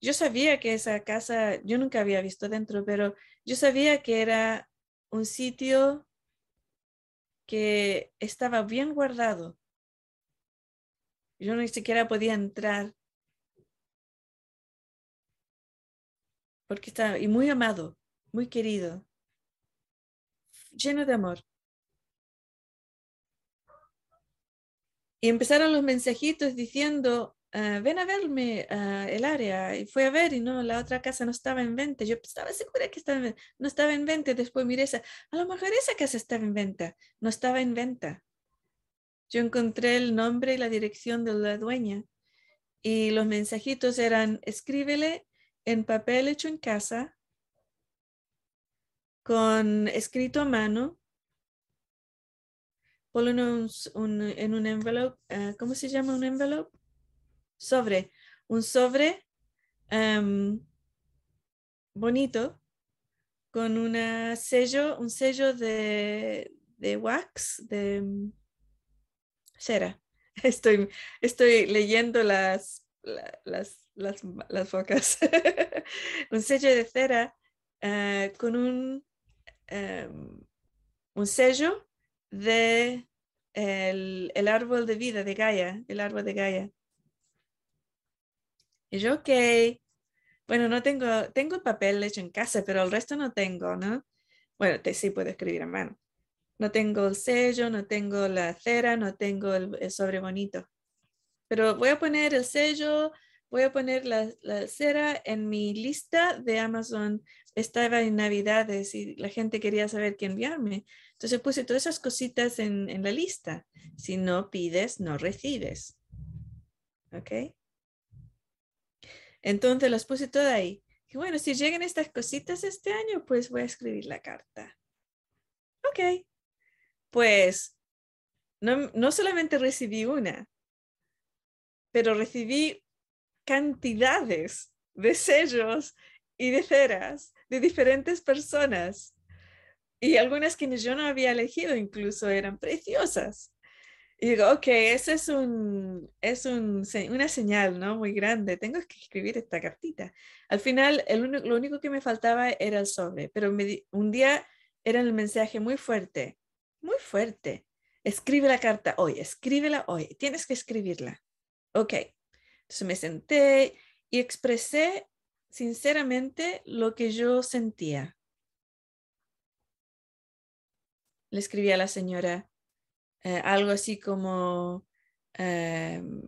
yo sabía que esa casa, yo nunca había visto dentro, pero yo sabía que era un sitio que estaba bien guardado. Yo ni siquiera podía entrar. Porque estaba, y muy amado, muy querido, lleno de amor. Y empezaron los mensajitos diciendo, ah, ven a verme uh, el área. Y fui a ver y no, la otra casa no estaba en venta. Yo estaba segura que estaba no estaba en venta. Después miré esa, a lo mejor esa casa estaba en venta. No estaba en venta. Yo encontré el nombre y la dirección de la dueña. Y los mensajitos eran, escríbele en papel hecho en casa, con escrito a mano, ponlo en un, envelope, ah, ¿cómo se llama un envelope? Sobre, un sobre em, bonito con una sello, un sello de, wax, de mm, cera. Estoy, estoy leyendo las, las, las, las focas. un sello de cera ah, con un, em, un sello de el, árbol de vida de Gaia, el árbol de Gaia. Y yo, ok, bueno, no tengo, tengo papel hecho en casa, pero el resto no tengo, ¿no? Bueno, te, sí puedo escribir a mano. No tengo el sello, no tengo la cera, no tengo el, sobre bonito. Pero voy a poner el sello, voy a poner la, la, cera en mi lista de Amazon. Estaba en Navidades y la gente quería saber qué enviarme. Entonces puse todas esas cositas en, la lista. Si no pides, no recibes. ¿Ok? Entonces las puse todas ahí. Bueno, si llegan estas cositas este año, pues voy a escribir la carta. Ok. Pues no, no solamente recibí una, pero recibí cantidades de sellos y de ceras de diferentes personas y algunas que yo no había elegido incluso eran preciosas. Y digo, ok, esa es, un, es un, una señal ¿no? muy grande, tengo que escribir esta cartita. Al final, el lo único que me faltaba era el sobre, pero un día era el mensaje muy fuerte, muy fuerte. Escribe la carta hoy, escríbela hoy, tienes que escribirla. Ok, entonces me senté y expresé sinceramente lo que yo sentía. Le escribí a la señora eh, algo así como, em,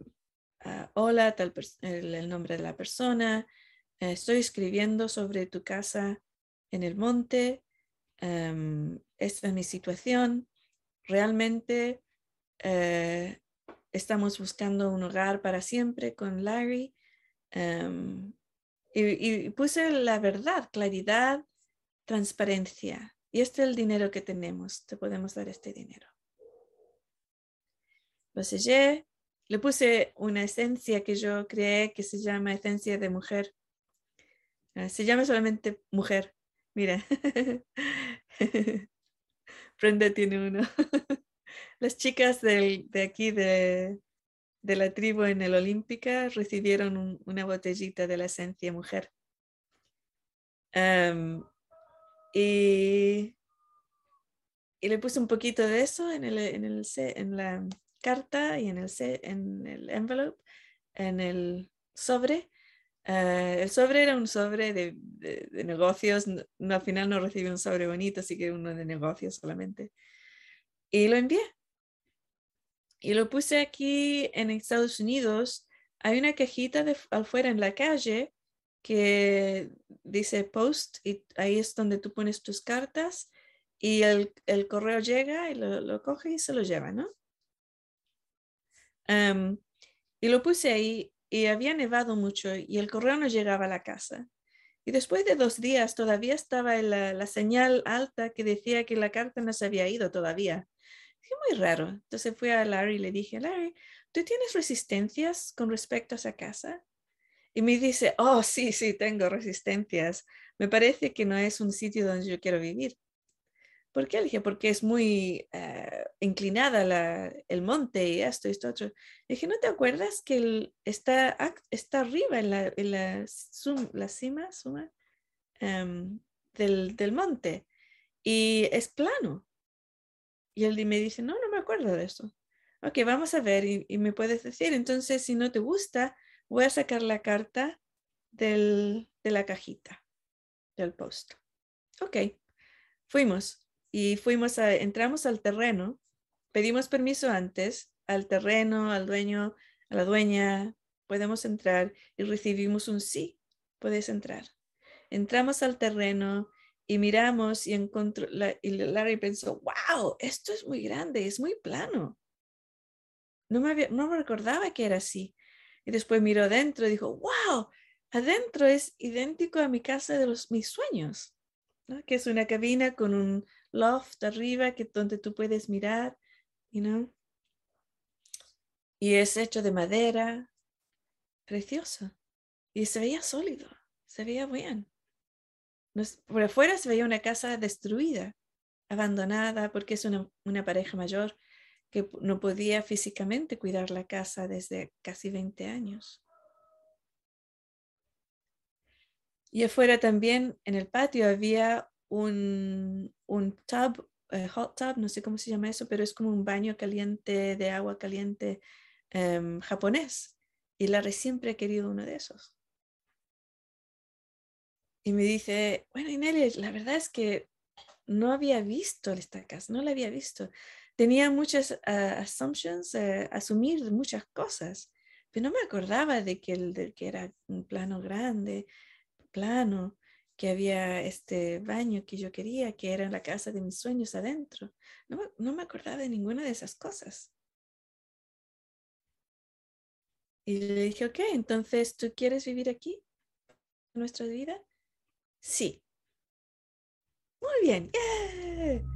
ah, hola, tal el, nombre de la persona, eh, estoy escribiendo sobre tu casa en el monte, em, esta es mi situación, realmente eh, estamos buscando un hogar para siempre con Larry. Em, y, puse la verdad, claridad, transparencia. Y este es el dinero que tenemos, te podemos dar este dinero. Lo sellé, le puse una esencia que yo creé que se llama esencia de mujer. Ah, se llama solamente mujer. Mira. Brenda tiene uno. Las chicas de aquí de, la tribu en el Olímpica recibieron una botellita de la esencia mujer. Y, le puse un poquito de eso en, el, en, el, en la carta y en el, en el envelope, en el sobre. Eh, el sobre era un sobre de, de, negocios, no, al final no recibí un sobre bonito, así que uno de negocios solamente. Y lo envié. y lo puse aquí en Estados Unidos. Hay una cajita de afuera en la calle que dice post y ahí es donde tú pones tus cartas y el, el correo llega y lo, lo, coge y se lo lleva, ¿no? Y lo puse ahí y había nevado mucho y el correo no llegaba a la casa. Y después de dos días todavía estaba la, la señal alta que decía que la carta no se había ido todavía. Dije, muy raro. Entonces fui a Larry y le dije, Larry, ¿tú tienes resistencias con respecto a esa casa? Y me dice, oh, sí, sí, tengo resistencias. Me parece que no es un sitio donde yo quiero vivir. ¿Por qué? Le dije, porque es muy uh, inclinada la, el monte y esto y esto otro. Le dije, ¿no te acuerdas que el, está, está arriba en la, en la, sum, la cima suma, um, del, del monte y es plano? Y él me dice, no, no me acuerdo de eso. Ok, vamos a ver y, y, me puedes decir. Entonces, si no te gusta, voy a sacar la carta del, de la cajita del post. Ok, fuimos y fuimos a, entramos al terreno, pedimos permiso antes al terreno, al dueño, a la dueña, podemos entrar y recibimos un sí, puedes entrar. Entramos al terreno y miramos y encontró, la, y Larry pensó, wow, esto es muy grande, es muy plano. No me, había, no me recordaba que era así. Y después miró adentro y dijo, wow, adentro es idéntico a mi casa de los, mis sueños, que es una cabina con un loft arriba que donde tú puedes mirar, you know? Y es hecho de madera, precioso. Y se veía sólido, se veía bien. Por afuera se veía una casa destruida, abandonada, porque es una pareja mayor que no podía físicamente cuidar la casa desde casi 20 años. Y afuera también, en el patio, había un, un tub, uh, hot tub, no sé cómo se llama eso, pero es como un baño caliente de agua caliente um, japonés. Y Larry siempre ha querido uno de esos. Y me dice, bueno, Ineli, la verdad es que no había visto esta casa, no la había visto. Tenía muchas uh, assumptions, uh, asumir muchas cosas, pero no me acordaba de que, el, de que era un plano grande, plano que había este baño que yo quería, que era la casa de mis sueños adentro. No, no me acordaba de ninguna de esas cosas. Y le dije, ok, entonces, ¿tú quieres vivir aquí? ¿Nuestra vida? Sí. Muy bien. Yeah.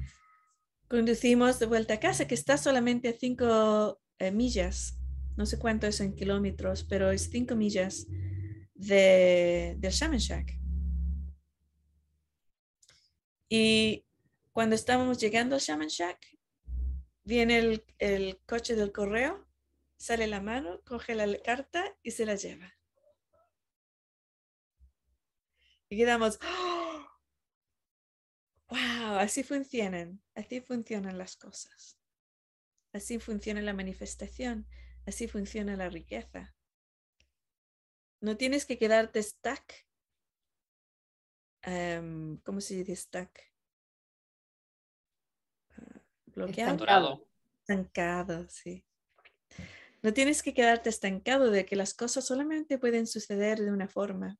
Conducimos de vuelta a casa, que está solamente a cinco eh, millas. No sé cuánto es en kilómetros, pero es cinco millas de, Shaman Shack. Y cuando estábamos llegando al Shaman Shack, viene el, el, coche del correo, sale la mano, coge la carta y se la lleva. Y quedamos, ¡Oh! Wow, así funcionan, así funcionan las cosas. Así funciona la manifestación, así funciona la riqueza. No tienes que quedarte stuck um, ¿cómo se dice stack? Uh, bloqueado. Estancado. Estancado, sí. No tienes que quedarte estancado de que las cosas solamente pueden suceder de una forma,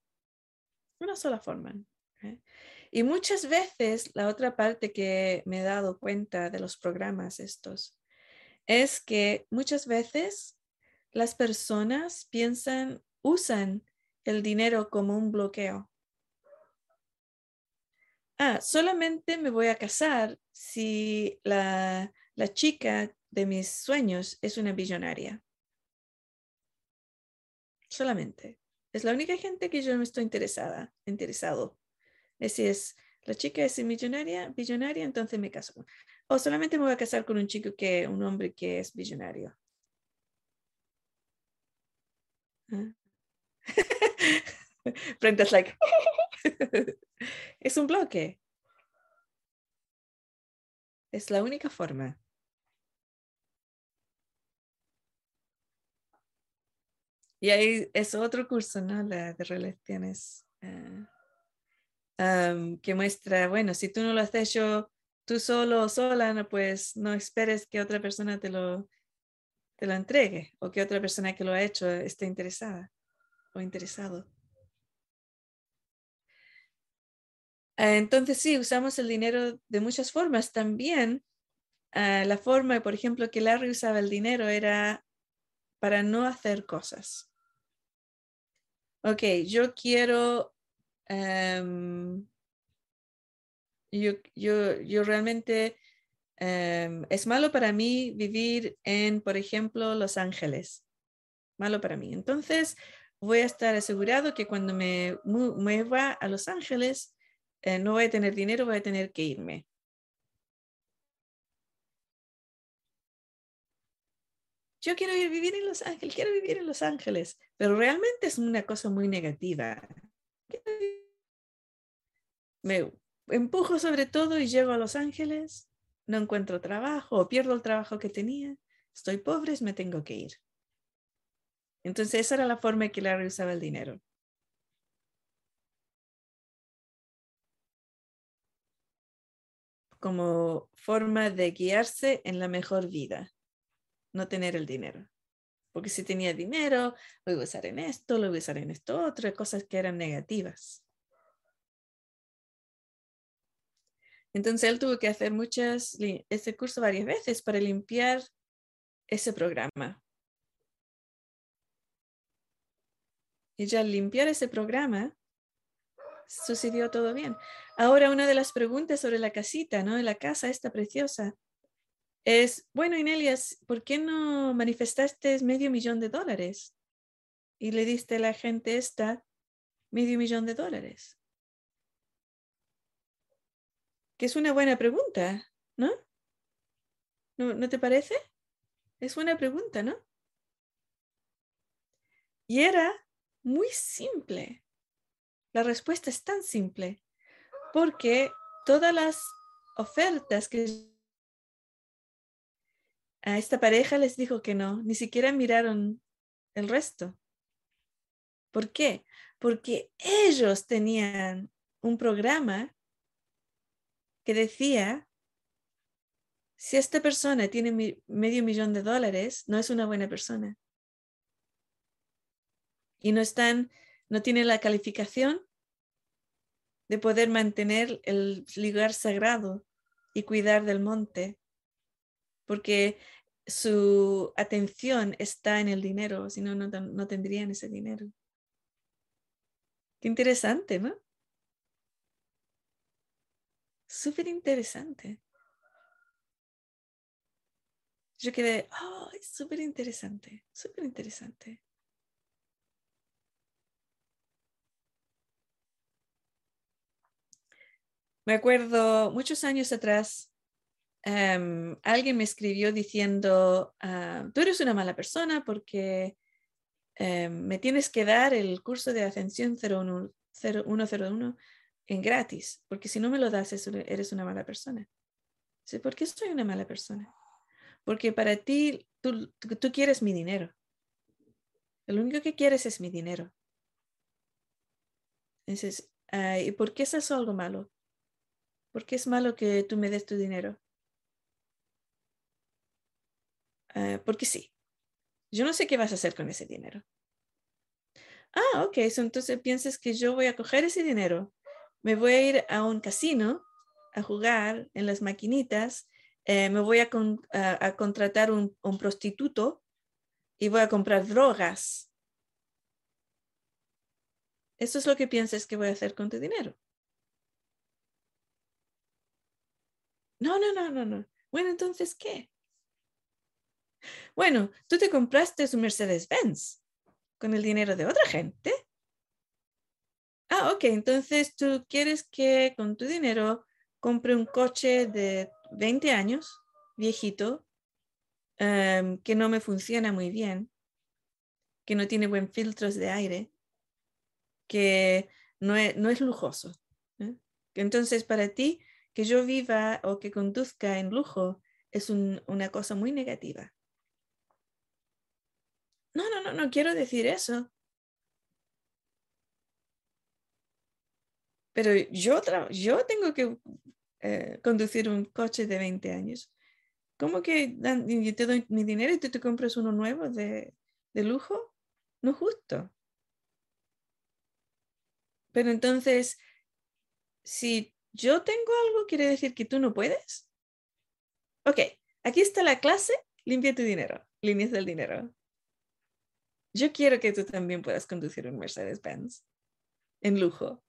una sola forma. ¿eh? Y muchas veces la otra parte que me he dado cuenta de los programas estos es que muchas veces las personas piensan, usan el dinero como un bloqueo ah, solamente me voy a casar si la, la chica de mis sueños es una billonaria. Solamente. Es la única gente que yo me estoy interesada, interesado. Si es la chica es millonaria, billonaria, entonces me caso. O solamente me voy a casar con un chico que, un hombre que es billonario. ¿Ah? Like, es un bloque. Es la única forma. Y ahí es otro curso, ¿no? La de relaciones uh, que muestra, bueno, si tú no lo has hecho tú solo o sola, no, pues no esperes que otra persona te lo, te lo entregue o que otra persona que lo ha hecho esté interesada o interesado. Ah, entonces sí, usamos el dinero de muchas formas. También ah, la forma, por ejemplo, que Larry usaba el dinero era para no hacer cosas. Ok, yo quiero, em, yo, yo, realmente, em, es malo para mí vivir en, por ejemplo, Los Ángeles. Malo para mí. Entonces, voy a estar asegurado que cuando me mueva a Los Ángeles, eh, no voy a tener dinero, voy a tener que irme. Yo quiero ir vivir en Los Ángeles, quiero vivir en Los Ángeles, pero realmente es una cosa muy negativa. Me empujo sobre todo y llego a Los Ángeles, no encuentro trabajo o pierdo el trabajo que tenía, estoy pobre, me tengo que ir. Entonces esa era la forma en que Larry usaba el dinero. como forma de guiarse en la mejor vida, no tener el dinero. Porque si tenía dinero, lo iba a usar en esto, lo iba a usar en esto otro, cosas que eran negativas. Entonces él tuvo que hacer muchas, ese curso varias veces para limpiar ese programa. Y al limpiar ese programa, sucedió todo bien. Ahora una de las preguntas sobre la casita, ¿no? La casa esta preciosa. Es, bueno, Inelias, ¿por qué no manifestaste medio millón de dólares? Y le diste a la gente esta medio millón de dólares. Que es una buena pregunta, ¿no? ¿No, ¿no te parece? Es una pregunta, ¿no? Y era muy simple. La respuesta es tan simple, porque todas las ofertas que a esta pareja les dijo que no, ni siquiera miraron el resto. ¿Por qué? Porque ellos tenían un programa que decía, si esta persona tiene medio millón de dólares, no es una buena persona. Y no están no tiene la calificación de poder mantener el lugar sagrado y cuidar del monte, porque su atención está en el dinero, si no, no tendrían ese dinero. Qué interesante, ¿no? Súper interesante. Yo quedé, oh, es súper interesante, súper interesante. Me acuerdo muchos años atrás, em, alguien me escribió diciendo, ah, tú eres una mala persona porque em, me tienes que dar el curso de Ascensión 0101 en gratis, porque si no me lo das, eres una mala persona. ¿Por qué soy una mala persona? Porque para ti, tú, tú quieres mi dinero. Lo único que quieres es mi dinero. Entonces, ¿y por qué es eso algo malo? ¿Por qué es malo que tú me des tu dinero? Ah, porque sí. Yo no sé qué vas a hacer con ese dinero. Ah, ok. entonces piensas que yo voy a coger ese dinero, me voy a ir a un casino a jugar en las maquinitas, eh, me voy a, contratar un, un prostituto y voy a comprar drogas. Eso es lo que piensas que voy a hacer con tu dinero. No, no, no, no, no. Bueno, entonces, ¿qué? Bueno, tú te compraste su Mercedes-Benz con el dinero de otra gente. Ah, ok, entonces tú quieres que con tu dinero compre un coche de 20 años, viejito, em, que no me funciona muy bien, que no tiene buen filtros de aire, que no es, no es lujoso. ¿eh? Entonces, para ti, que yo viva o que conduzca en lujo es una cosa muy negativa. No, no, no, no quiero decir eso. Pero yo, tengo que eh, conducir un coche de 20 años. ¿Cómo que dan- yo te doy mi dinero y tú te compras uno nuevo de, lujo? No justo. Pero entonces, si yo tengo algo, ¿quiere decir que tú no puedes? Ok, aquí está la clase, limpia tu dinero, líneas del dinero. Yo quiero que tú también puedas conducir un Mercedes-Benz en lujo.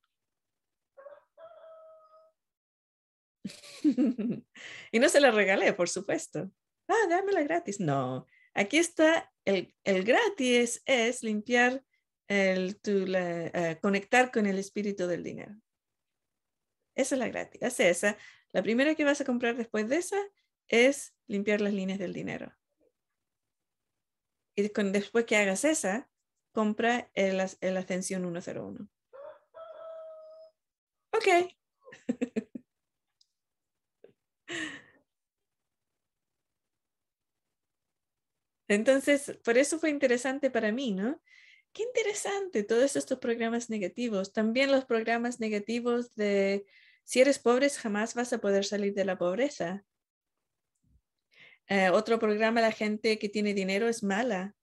y no se la regalé, por supuesto. Ah, dámela gratis. No, aquí está el, el gratis es limpiar el, tu, eh, conectar con el espíritu del dinero. Esa es la gratis. Haz esa. La primera que vas a comprar después de esa es limpiar las líneas del dinero. Y después que hagas esa, compra el, el Ascensión 101. Ok. Entonces, por eso fue interesante para mí, ¿no? Qué interesante todos estos programas negativos. También los programas negativos de si eres pobre jamás vas a poder salir de la pobreza. Eh, otro programa, la gente que tiene dinero es mala.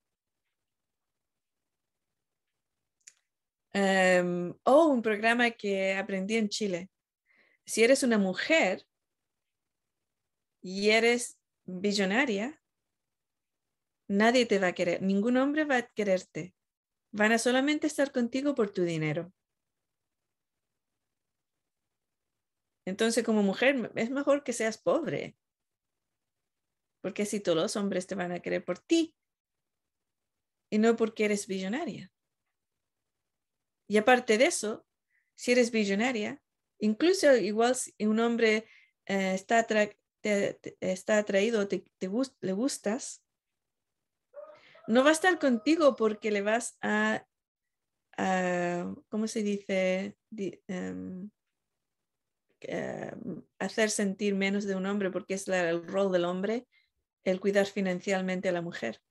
Em, o un programa que aprendí en Chile. Si eres una mujer y eres billonaria, nadie te va a querer, ningún hombre va a quererte. Van a solamente estar contigo por tu dinero. Entonces, como mujer, es mejor que seas pobre. Porque así todos los hombres te van a querer por ti y no porque eres billonaria. Y aparte de eso, si eres billonaria, incluso igual si un hombre eh, está, está atraído, te, le gustas, no va a estar contigo porque le vas a, ¿cómo se dice? Di- em, em, hacer sentir menos de un hombre porque es el rol del hombre el cuidar financieramente a la mujer.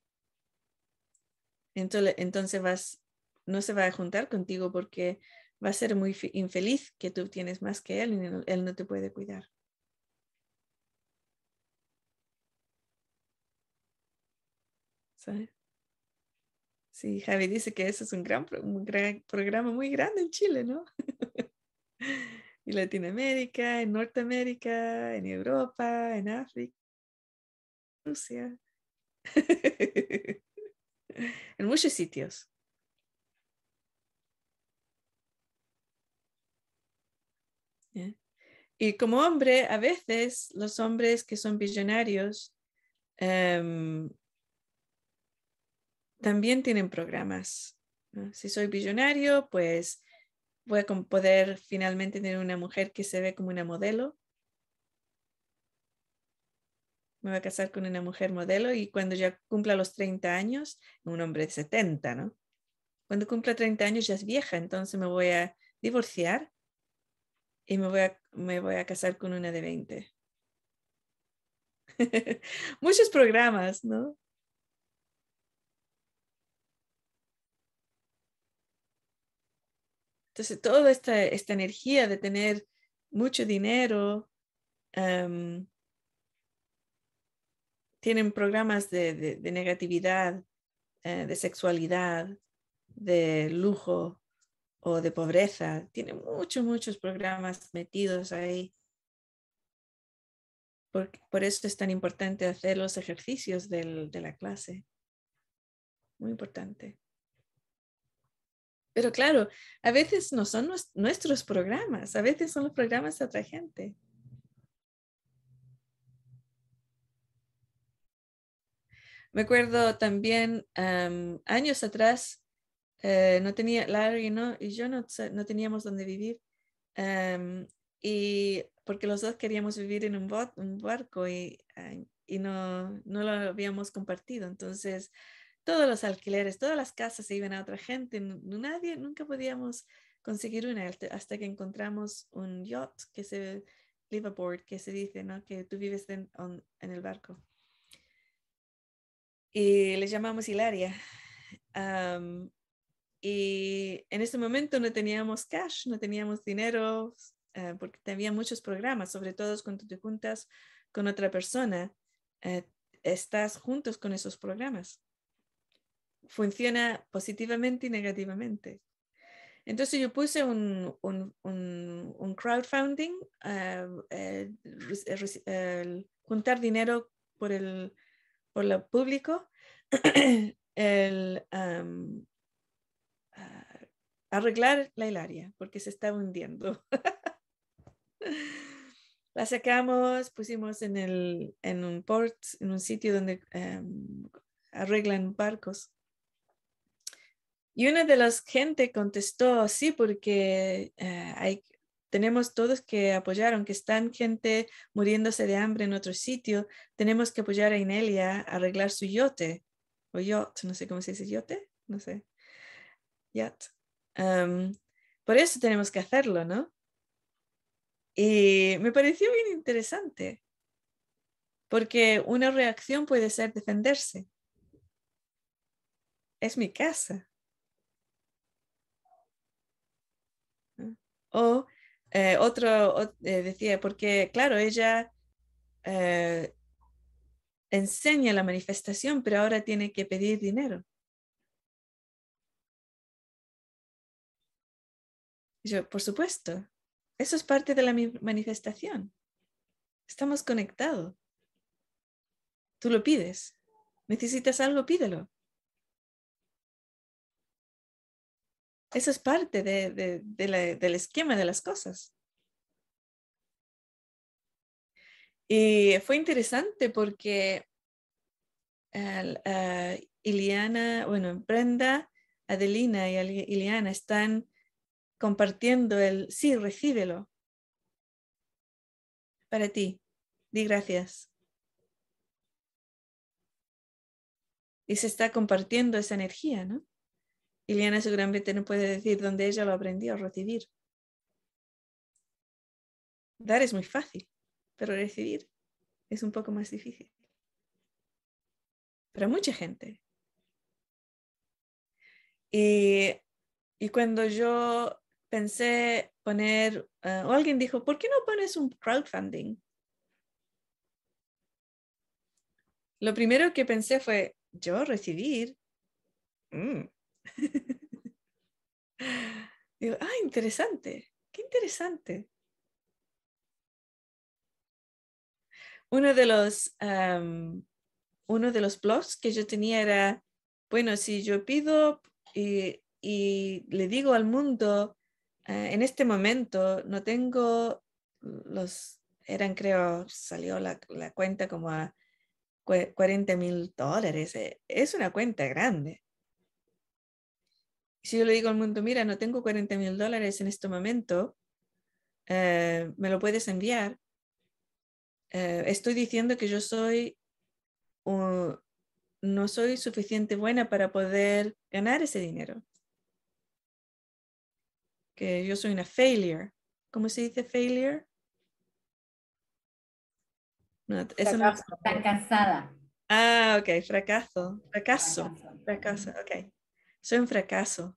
Entonces, entonces vas, no se va a juntar contigo porque va a ser muy infeliz que tú tienes más que él y él no te puede cuidar. ¿Sabes? Sí, Javi dice que ese es un gran, un gran programa muy grande en Chile, ¿no? en Latinoamérica, en Norteamérica, en Europa, en África, Rusia, en muchos sitios. Y como hombre, a veces los hombres que son visionarios em, también tienen programas. ¿no? Si soy billonario, pues voy a poder finalmente tener una mujer que se ve como una modelo. Me voy a casar con una mujer modelo y cuando ya cumpla los 30 años, un hombre de 70, ¿no? Cuando cumpla 30 años ya es vieja, entonces me voy a divorciar y me voy a, me voy a casar con una de 20. Muchos programas, ¿no? Entonces, toda esta, esta energía de tener mucho dinero, tienen programas de, de- de negatividad, eh, de sexualidad, de lujo o de pobreza. Tienen muchos, muchos programas metidos ahí. Por, por eso es tan importante hacer los ejercicios del- de la clase. Muy importante. Pero claro, a veces no son nues- nuestros programas, a veces son los programas de otra gente. Me acuerdo también am, años atrás, eh, no tenía, Larry ¿no? y yo no, no teníamos dónde vivir. am, y porque los dos queríamos vivir en un, bot- un barco y, y no, no lo habíamos compartido. Entonces, todos los alquileres, todas las casas se iban a otra gente. Nadie, nunca podíamos conseguir una hasta- que encontramos un yacht que se liveaboard, que se dice, ¿no? Que tú vives en, on- en el barco. Y le llamamos Hilaria. Am, y en ese momento no teníamos cash, no teníamos dinero, eh, porque había muchos programas, sobre todo cuando te juntas con otra persona. eh, estás juntos con esos programas. Funciona positivamente y negativamente. Entonces yo puse un, un, un, crowdfunding, uh, juntar dinero por el, por el público, el, arreglar la hilaria, porque se está hundiendo. la sacamos, pusimos en, el, en un port, en un sitio donde arreglan barcos. Y una de las gente contestó, sí, porque eh, hay, tenemos todos que apoyar, aunque están gente muriéndose de hambre en otro sitio, tenemos que apoyar a Inelia a arreglar su yote, o yacht, no sé cómo se dice yote, no sé, yacht. por eso tenemos que hacerlo, ¿no? Y me pareció bien interesante, porque una reacción puede ser defenderse. Es mi casa. O eh, otro eh, decía, porque claro, ella eh, enseña la manifestación, pero ahora tiene que pedir dinero. yo, por supuesto, eso es parte de la manifestación. Estamos conectados. Tú lo pides. Necesitas algo, pídelo. Eso es parte del esquema de las cosas. Y fue interesante porque Iliana, bueno, Brenda, Adelina y Iliana están compartiendo el sí, recíbelo. Para ti, di gracias. Y se está compartiendo esa energía, ¿no? Iliana seguramente no puede decir dónde ella lo aprendió a recibir. Dar es muy fácil, pero recibir es un poco más difícil. Para mucha gente. Y, cuando yo pensé poner, eh, o alguien dijo, ¿por qué no pones un crowdfunding? Lo primero que pensé fue, yo recibir. Mm. Digo, ah, interesante, qué interesante. Uno de los, uno de los blogs que yo tenía era, bueno, si yo pido y, y le digo al mundo, eh, en este momento no tengo los, eran creo, salió la, la cuenta como a 40 mil dólares. Eh, es una cuenta grande. Si yo le digo al mundo, mira, no tengo 40 mil dólares en este momento, eh, me lo puedes enviar. estoy diciendo que yo soy, no soy suficiente buena para poder ganar ese dinero que yo soy una failure. ¿Cómo se dice failure? No, Fracasada. Ah, ok, fracaso, fracaso, fracaso, ok. Soy un fracaso.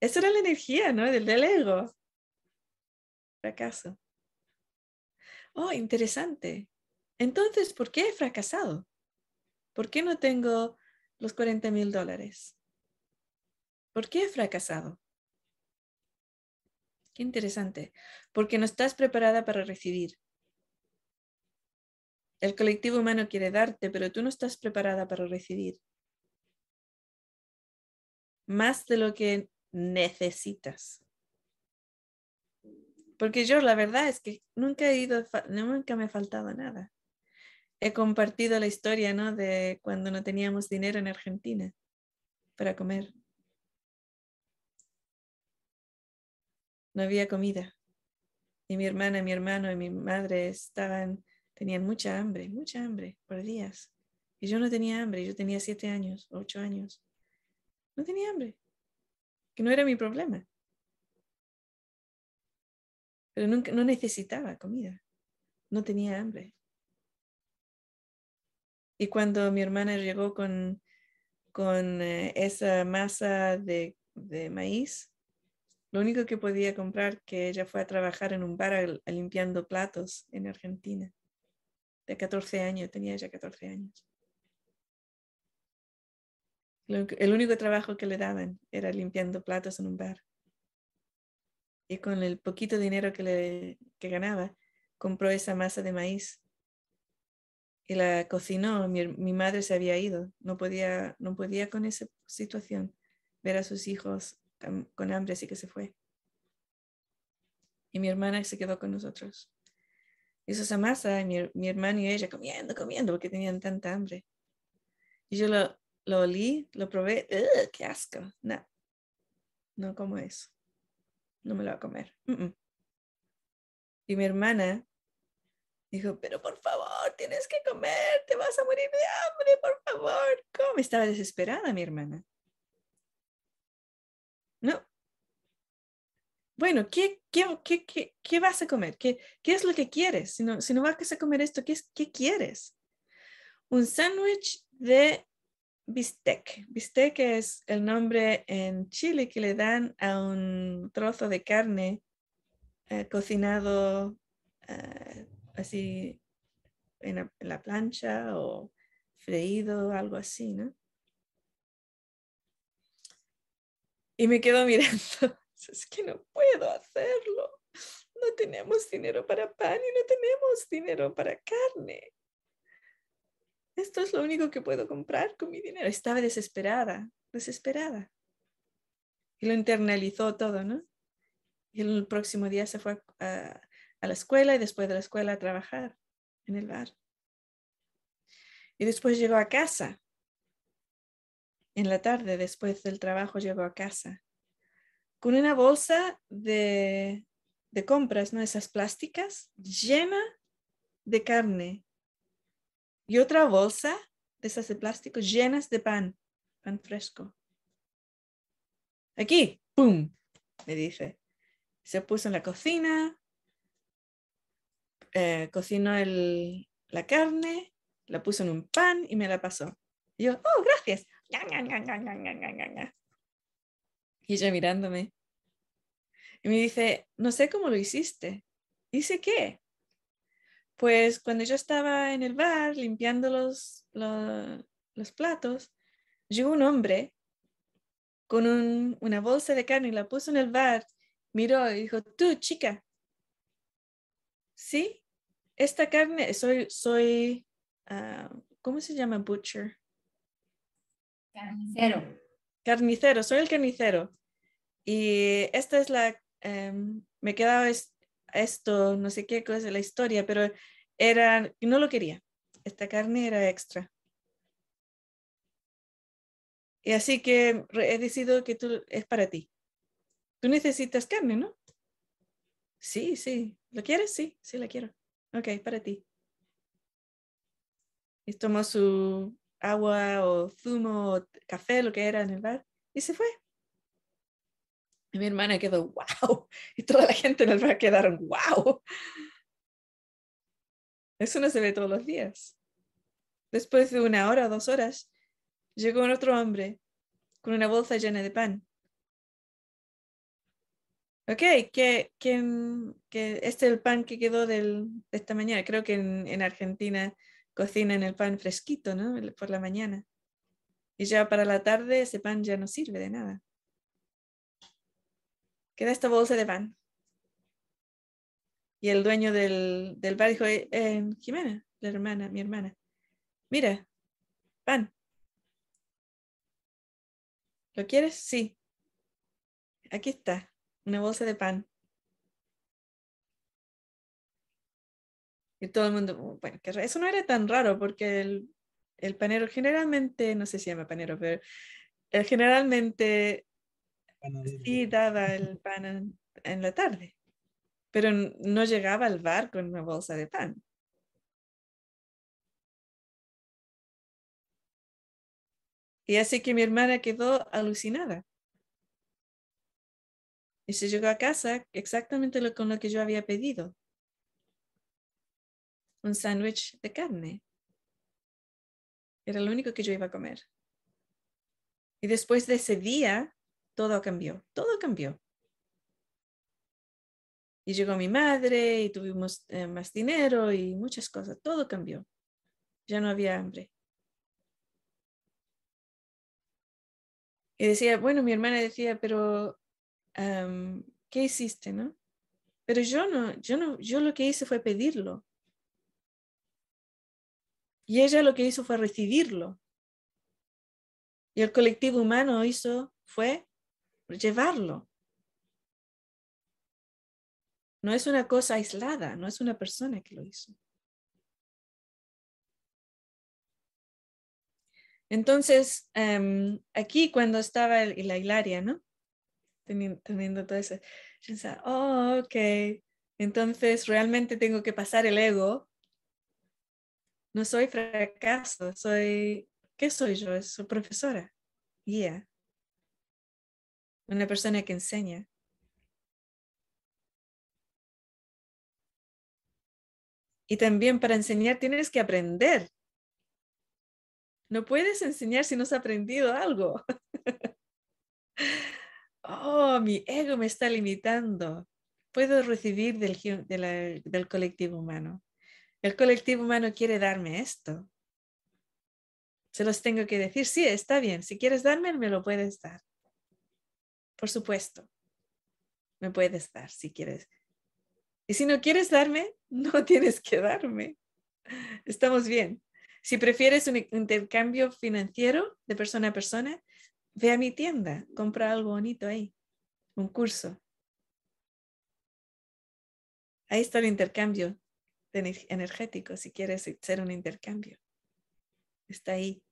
Esa era la energía, ¿no? Del, del ego. Fracaso. Oh, interesante. Entonces, ¿por qué he fracasado? ¿Por qué no tengo los 40 mil dólares? ¿Por qué he fracasado? Qué interesante, porque no estás preparada para recibir. El colectivo humano quiere darte, pero tú no estás preparada para recibir. Más de lo que necesitas. Porque yo la verdad es que nunca he ido, nunca me ha faltado nada. He compartido la historia, ¿no? De cuando no teníamos dinero en Argentina para comer. no había comida. Y mi hermana, mi hermano y mi madre estaban, tenían mucha hambre, mucha hambre por días. Y yo no tenía hambre, yo tenía siete años, ocho años. No tenía hambre, que no era mi problema. Pero nunca, no necesitaba comida, no tenía hambre. Y cuando mi hermana llegó con, con eh, esa masa de, de maíz, lo único que podía comprar que ella fue a trabajar en un bar limpiando platos en Argentina. de 14 años, tenía ya 14 años. El único trabajo que le daban era limpiando platos en un bar. Y con el poquito dinero que, le, que ganaba, compró esa masa de maíz y la cocinó. Mi, madre se había ido, no podía, no podía con esa situación ver a sus hijos con hambre, así que se fue. Y mi hermana se quedó con nosotros. Hizo esa masa y mi, mi hermano y ella comiendo, comiendo, porque tenían tanta hambre. Y yo lo, lo olí, lo probé, ¡Ugh, ¡qué asco! No, no como eso. No me lo voy a comer. Y mi hermana dijo, pero por favor, tienes que comer, te vas a morir de hambre, por favor. ¿Cómo? Estaba desesperada mi hermana. No. Bueno, ¿qué, qué, qué, qué, qué vas a comer? ¿Qué, ¿Qué es lo que quieres? Si no, si no vas a comer esto, ¿qué, qué quieres? Un sándwich de bistec. Bistec es el nombre en Chile que le dan a un trozo de carne eh, cocinado eh, así en la, en la, plancha o freído, algo así, ¿no? Y me quedo mirando, es que no puedo hacerlo. No tenemos dinero para pan y no tenemos dinero para carne esto es lo único que puedo comprar con mi dinero. Estaba desesperada, desesperada. Y lo internalizó todo, ¿no? Y el próximo día se fue a, la escuela y después de la escuela a trabajar en el bar. Y después llegó a casa. En la tarde, después del trabajo, llegó a casa con una bolsa de, de compras, ¿no? Esas plásticas llena de carne y otra bolsa de esas de plástico llenas de pan, pan fresco. Aquí, ¡pum! Me dice. Se puso en la cocina, eh, cocinó el, la carne, la puso en un pan y me la pasó. Y yo, oh, gracias. Y ella mirándome. Y me dice, no sé cómo lo hiciste. ¿Hice qué? Pues cuando yo estaba en el bar limpiando los, los, platos, llegó un hombre con una bolsa de carne y la puso en el bar, miró y dijo, tú chica, ¿sí? Esta carne, soy, soy, uh, ¿cómo se llama butcher? Carnicero. Carnicero, soy el carnicero. Y esta es la, um, me quedaba esto, no sé qué cosa, la historia, pero era, no lo quería. Esta carne era extra. Y así que he decidido que tú es para ti. Tú necesitas carne, ¿no? Sí, sí. ¿Lo quieres? Sí, sí, la quiero. Ok, para ti. Y tomó su agua o zumo o café, lo que era en el bar, y se fue. Y mi hermana quedó, wow. Y toda la gente en el bar quedaron, wow. Eso no se ve todos los días. Después de una hora dos horas, llegó otro hombre con una bolsa llena de pan. Ok, que, que, que este es el pan que quedó del, de esta mañana. Creo que en Argentina cocinan el pan fresquito, ¿no? Por la mañana. Y ya para la tarde ese pan ya no sirve de nada. Queda esta bolsa de pan. Y el dueño del, del bar dijo, eh, eh, Jimena, la hermana, mi hermana, mira, pan. ¿Lo quieres? Sí. Aquí está, una bolsa de pan. Y todo el mundo, oh, bueno, eso no era tan raro porque el, el panero generalmente, no sé si se llama panero, pero él sí daba el pan en, la tarde, pero no llegaba al bar con una bolsa de pan. Y así que mi hermana quedó alucinada. Y se llegó a casa exactamente lo, con lo que yo había pedido. Un sándwich de carne. Era lo único que yo iba a comer. Y después de ese día, todo cambió, todo cambió. Y llegó mi madre y tuvimos eh, más dinero y muchas cosas. Todo cambió. Ya no había hambre. Y decía, bueno, mi hermana decía, pero ¿qué hiciste, no? Pero yo no, yo no, yo lo que hice fue pedirlo. Y ella lo que hizo fue recibirlo. Y el colectivo humano hizo fue llevarlo. No es una cosa aislada, no es una persona que lo hizo. Entonces, em, aquí cuando estaba el- la Hilaria, ¿no? Teni- Teniendo, todo eso, pensaba, oh, ok, entonces realmente tengo que pasar el ego. No soy fracaso, soy, ¿qué soy yo? Soy profesora, guía, una persona que enseña. Y también para enseñar tienes que aprender. No puedes enseñar si no has aprendido algo. oh, mi ego me está limitando. Puedo recibir del, del colectivo humano. El colectivo humano quiere darme esto. Se los tengo que decir, sí, está bien. Si quieres darme, me lo puedes dar. Por supuesto. Me puedes dar si quieres. Y si no quieres darme, no tienes que darme. Estamos bien. Si prefieres un intercambio financiero de persona a persona, ve a mi tienda, compra algo bonito ahí, un curso. Ahí está el intercambio energético, si quieres hacer un intercambio. Está ahí.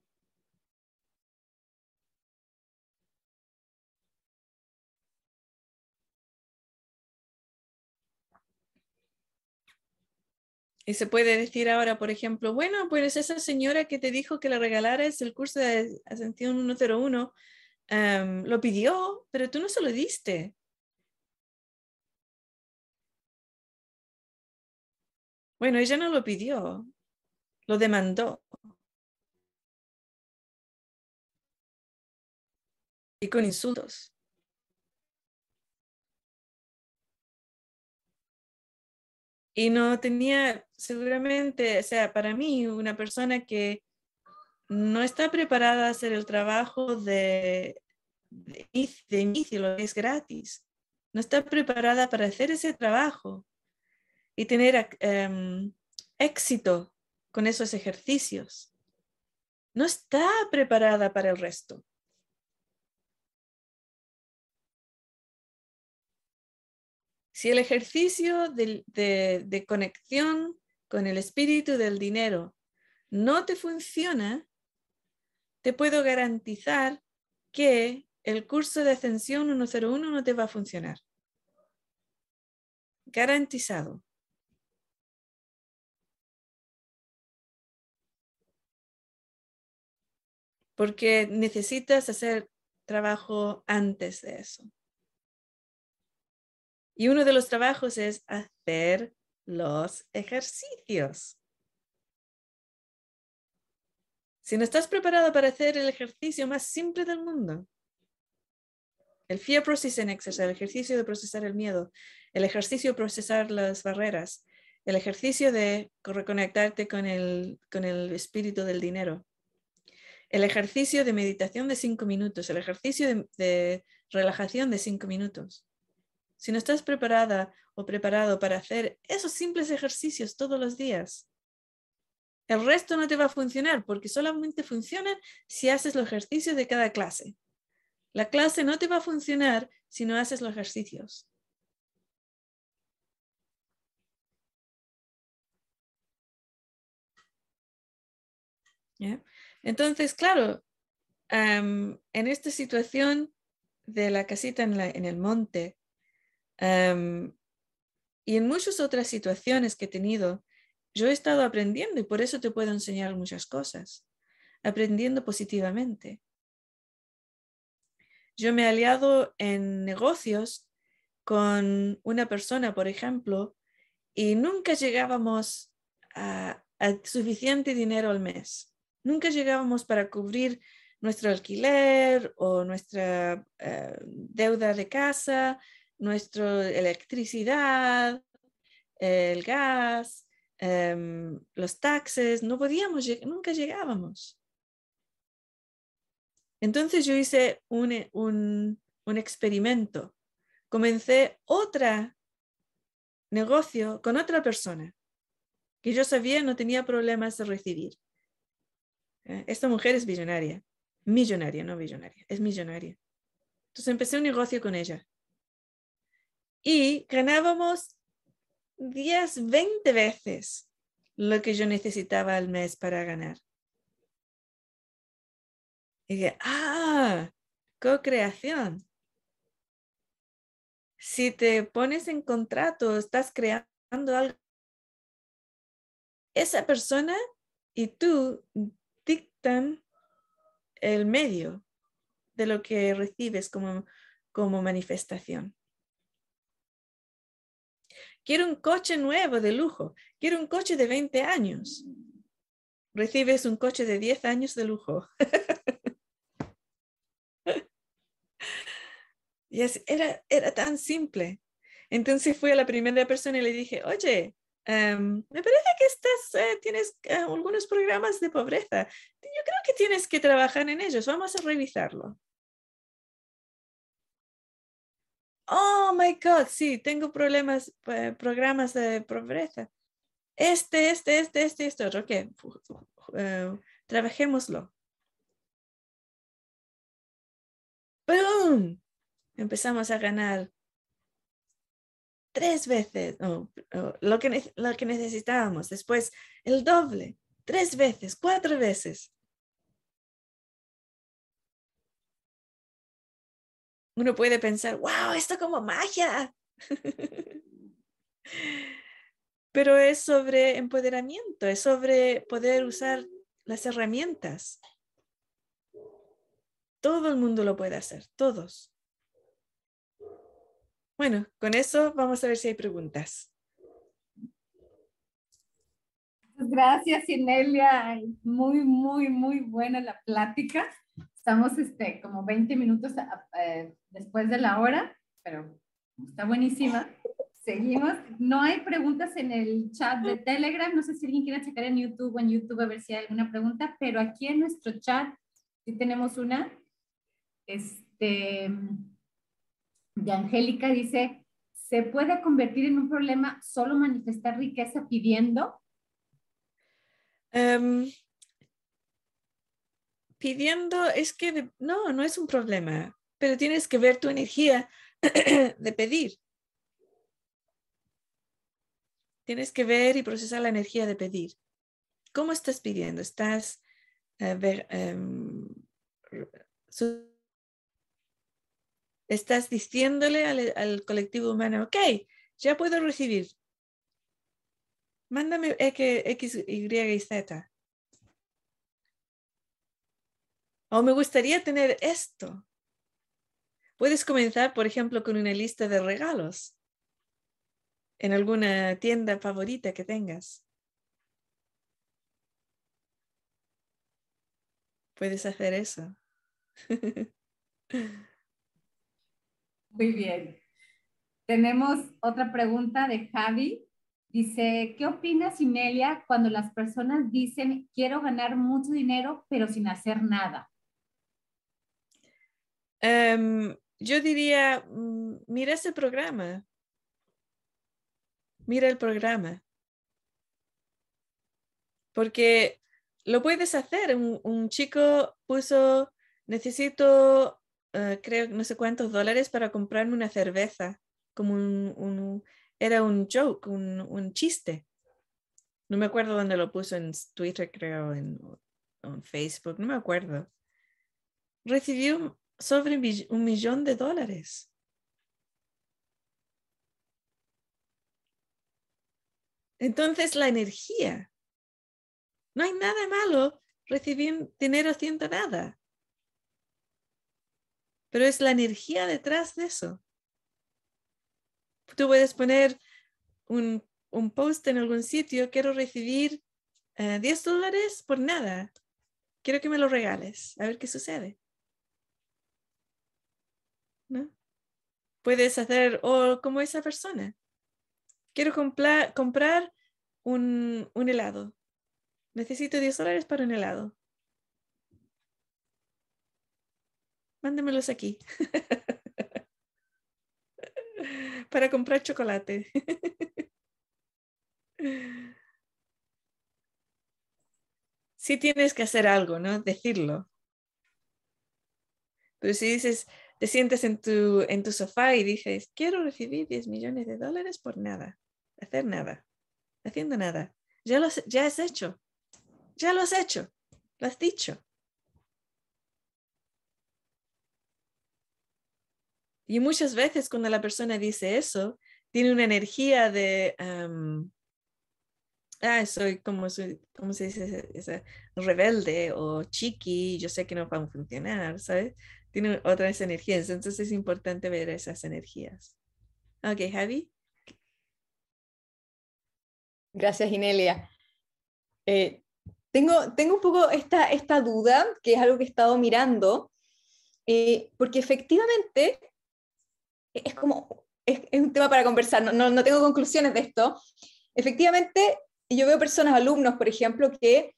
Y se puede decir ahora, por ejemplo, bueno, pues esa señora que te dijo que le regalaras el curso de Ascensión 101, em, lo pidió, pero tú no se lo diste. Bueno, ella no lo pidió, lo demandó. Y con insultos. Y no tenía, seguramente, o sea, para mí, una persona que no está preparada a hacer el trabajo de, de, inicio- lo es gratis. No está preparada para hacer ese trabajo y tener em, éxito con esos ejercicios. No está preparada para el resto. Si el ejercicio de, de conexión con el espíritu del dinero no te funciona, te puedo garantizar que el curso de ascensión 101 no te va a funcionar. Garantizado. Porque necesitas hacer trabajo antes de eso. Y uno de los trabajos es hacer los ejercicios. Si no estás preparado para hacer el ejercicio más simple del mundo, el Fear Processing Exercise, el ejercicio de procesar el miedo, el ejercicio de procesar las barreras, el ejercicio de reconectarte con el, con el espíritu del dinero, el ejercicio de meditación de cinco minutos, el ejercicio de, de relajación de cinco minutos. Si no estás preparada o preparado para hacer esos simples ejercicios todos los días, el resto no te va a funcionar porque solamente funcionan si haces los ejercicios de cada clase. La clase no te va a funcionar si no haces los ejercicios. Entonces, claro, en esta situación de la casita en el monte am, y en muchas otras situaciones que he tenido, yo he estado aprendiendo y por eso te puedo enseñar muchas cosas, aprendiendo positivamente. Yo me he aliado en negocios con una persona, por ejemplo, y nunca llegábamos a, a suficiente dinero al mes. Nunca llegábamos para cubrir nuestro alquiler o nuestra eh, deuda de casa. Nuestra electricidad, el gas, em, los taxes, no podíamos, nunca llegábamos. Entonces yo hice un, un, un experimento. Comencé otra negocio con otra persona que yo sabía no tenía problemas de recibir. Eh, esta mujer es millonaria, millonaria, no millonaria, es millonaria. Entonces empecé un negocio con ella. Y ganábamos 10, 20 veces lo que yo necesitaba al mes para ganar. Y dije, ah, co-creación. Si te pones en contrato, estás creando algo. Esa persona y tú dictan el medio de lo que recibes como, como manifestación. Quiero un coche nuevo de lujo. Quiero un coche de 20 años. Recibes un coche de 10 años de lujo. y era, era tan simple. Entonces fui a la primera persona y le dije, oye, em, me parece que estás, eh, tienes eh, algunos programas de pobreza. Yo creo que tienes que trabajar en ellos. Vamos a revisarlo. Oh my God, sí, tengo problemas, eh, programas de pobreza. Este, este, este, este, este otro. Ok, uh, trabajémoslo. ¡Boom! Empezamos a ganar tres veces lo, que, lo que necesitábamos. Después el doble, tres veces, cuatro veces. Uno puede pensar, wow, esto como magia. Pero es sobre empoderamiento, es sobre poder usar las herramientas. Todo el mundo lo puede hacer, todos. Bueno, con eso vamos a ver si hay preguntas. Gracias, Inelia. Muy, muy, muy buena la plática. Estamos este, como 20 minutos eh, después de la hora, pero está buenísima. Seguimos. No hay preguntas en el chat de Telegram. No sé si alguien quiere checar en YouTube o en YouTube a ver si hay alguna pregunta, pero aquí en nuestro chat sí tenemos una. Este, de Angélica dice, ¿se puede convertir en un problema solo manifestar riqueza pidiendo? Um, pidiendo es que no, no es un problema, pero tienes que ver tu energía de pedir. Tienes que ver y procesar la energía de pedir. ¿Cómo estás pidiendo? ¿Estás eh, em, estás diciéndole al, al, colectivo humano, ok, ya puedo recibir. Mándame X, Y y Z. O me gustaría tener esto. Puedes comenzar, por ejemplo, con una lista de regalos en alguna tienda favorita que tengas. Puedes hacer eso. Muy bien. Tenemos otra pregunta de Javi. Dice, ¿qué opinas, Inelia, cuando las personas dicen quiero ganar mucho dinero pero sin hacer nada? Em, yo diría, mm, mira ese programa. Mira el programa. Porque lo puedes hacer. Un, chico puso, necesito, eh, creo, no sé cuántos dólares para comprarme una cerveza. Como un, era un joke, un, chiste. No me acuerdo dónde lo puso en Twitter, creo, en, en Facebook, no me acuerdo. Recibió sobre un millón de dólares. Entonces la energía. No hay nada malo recibir dinero haciendo nada. Pero es la energía detrás de eso. Tú puedes poner un, post en algún sitio, quiero recibir 10 eh, dólares por nada. Quiero que me lo regales, a ver qué sucede. Puedes hacer o como esa persona. Quiero comprar, un, un helado. Necesito 10 dólares para un helado. Mándemelos aquí. para comprar chocolate. sí tienes que hacer algo, ¿no? Decirlo. Pero si dices, te sientes en tu, en tu sofá y dices, quiero recibir 10 millones de dólares por nada, hacer nada, haciendo nada, ya lo has, ya has hecho, ya lo has hecho, lo has dicho. Y muchas veces cuando la persona dice eso, tiene una energía de, ah, soy como, soy, ¿cómo se dice? Esa, rebelde o chiqui, yo sé que no van a funcionar, ¿sabes? Tiene otras energías, entonces es importante ver esas energías. Ok, Javi. Gracias, Inelia. Eh, tengo, tengo un poco esta, esta duda, que es algo que he estado mirando, eh, porque efectivamente es como, es, un tema para conversar, no, no, no tengo conclusiones de esto. Efectivamente, yo veo personas, alumnos, por ejemplo, que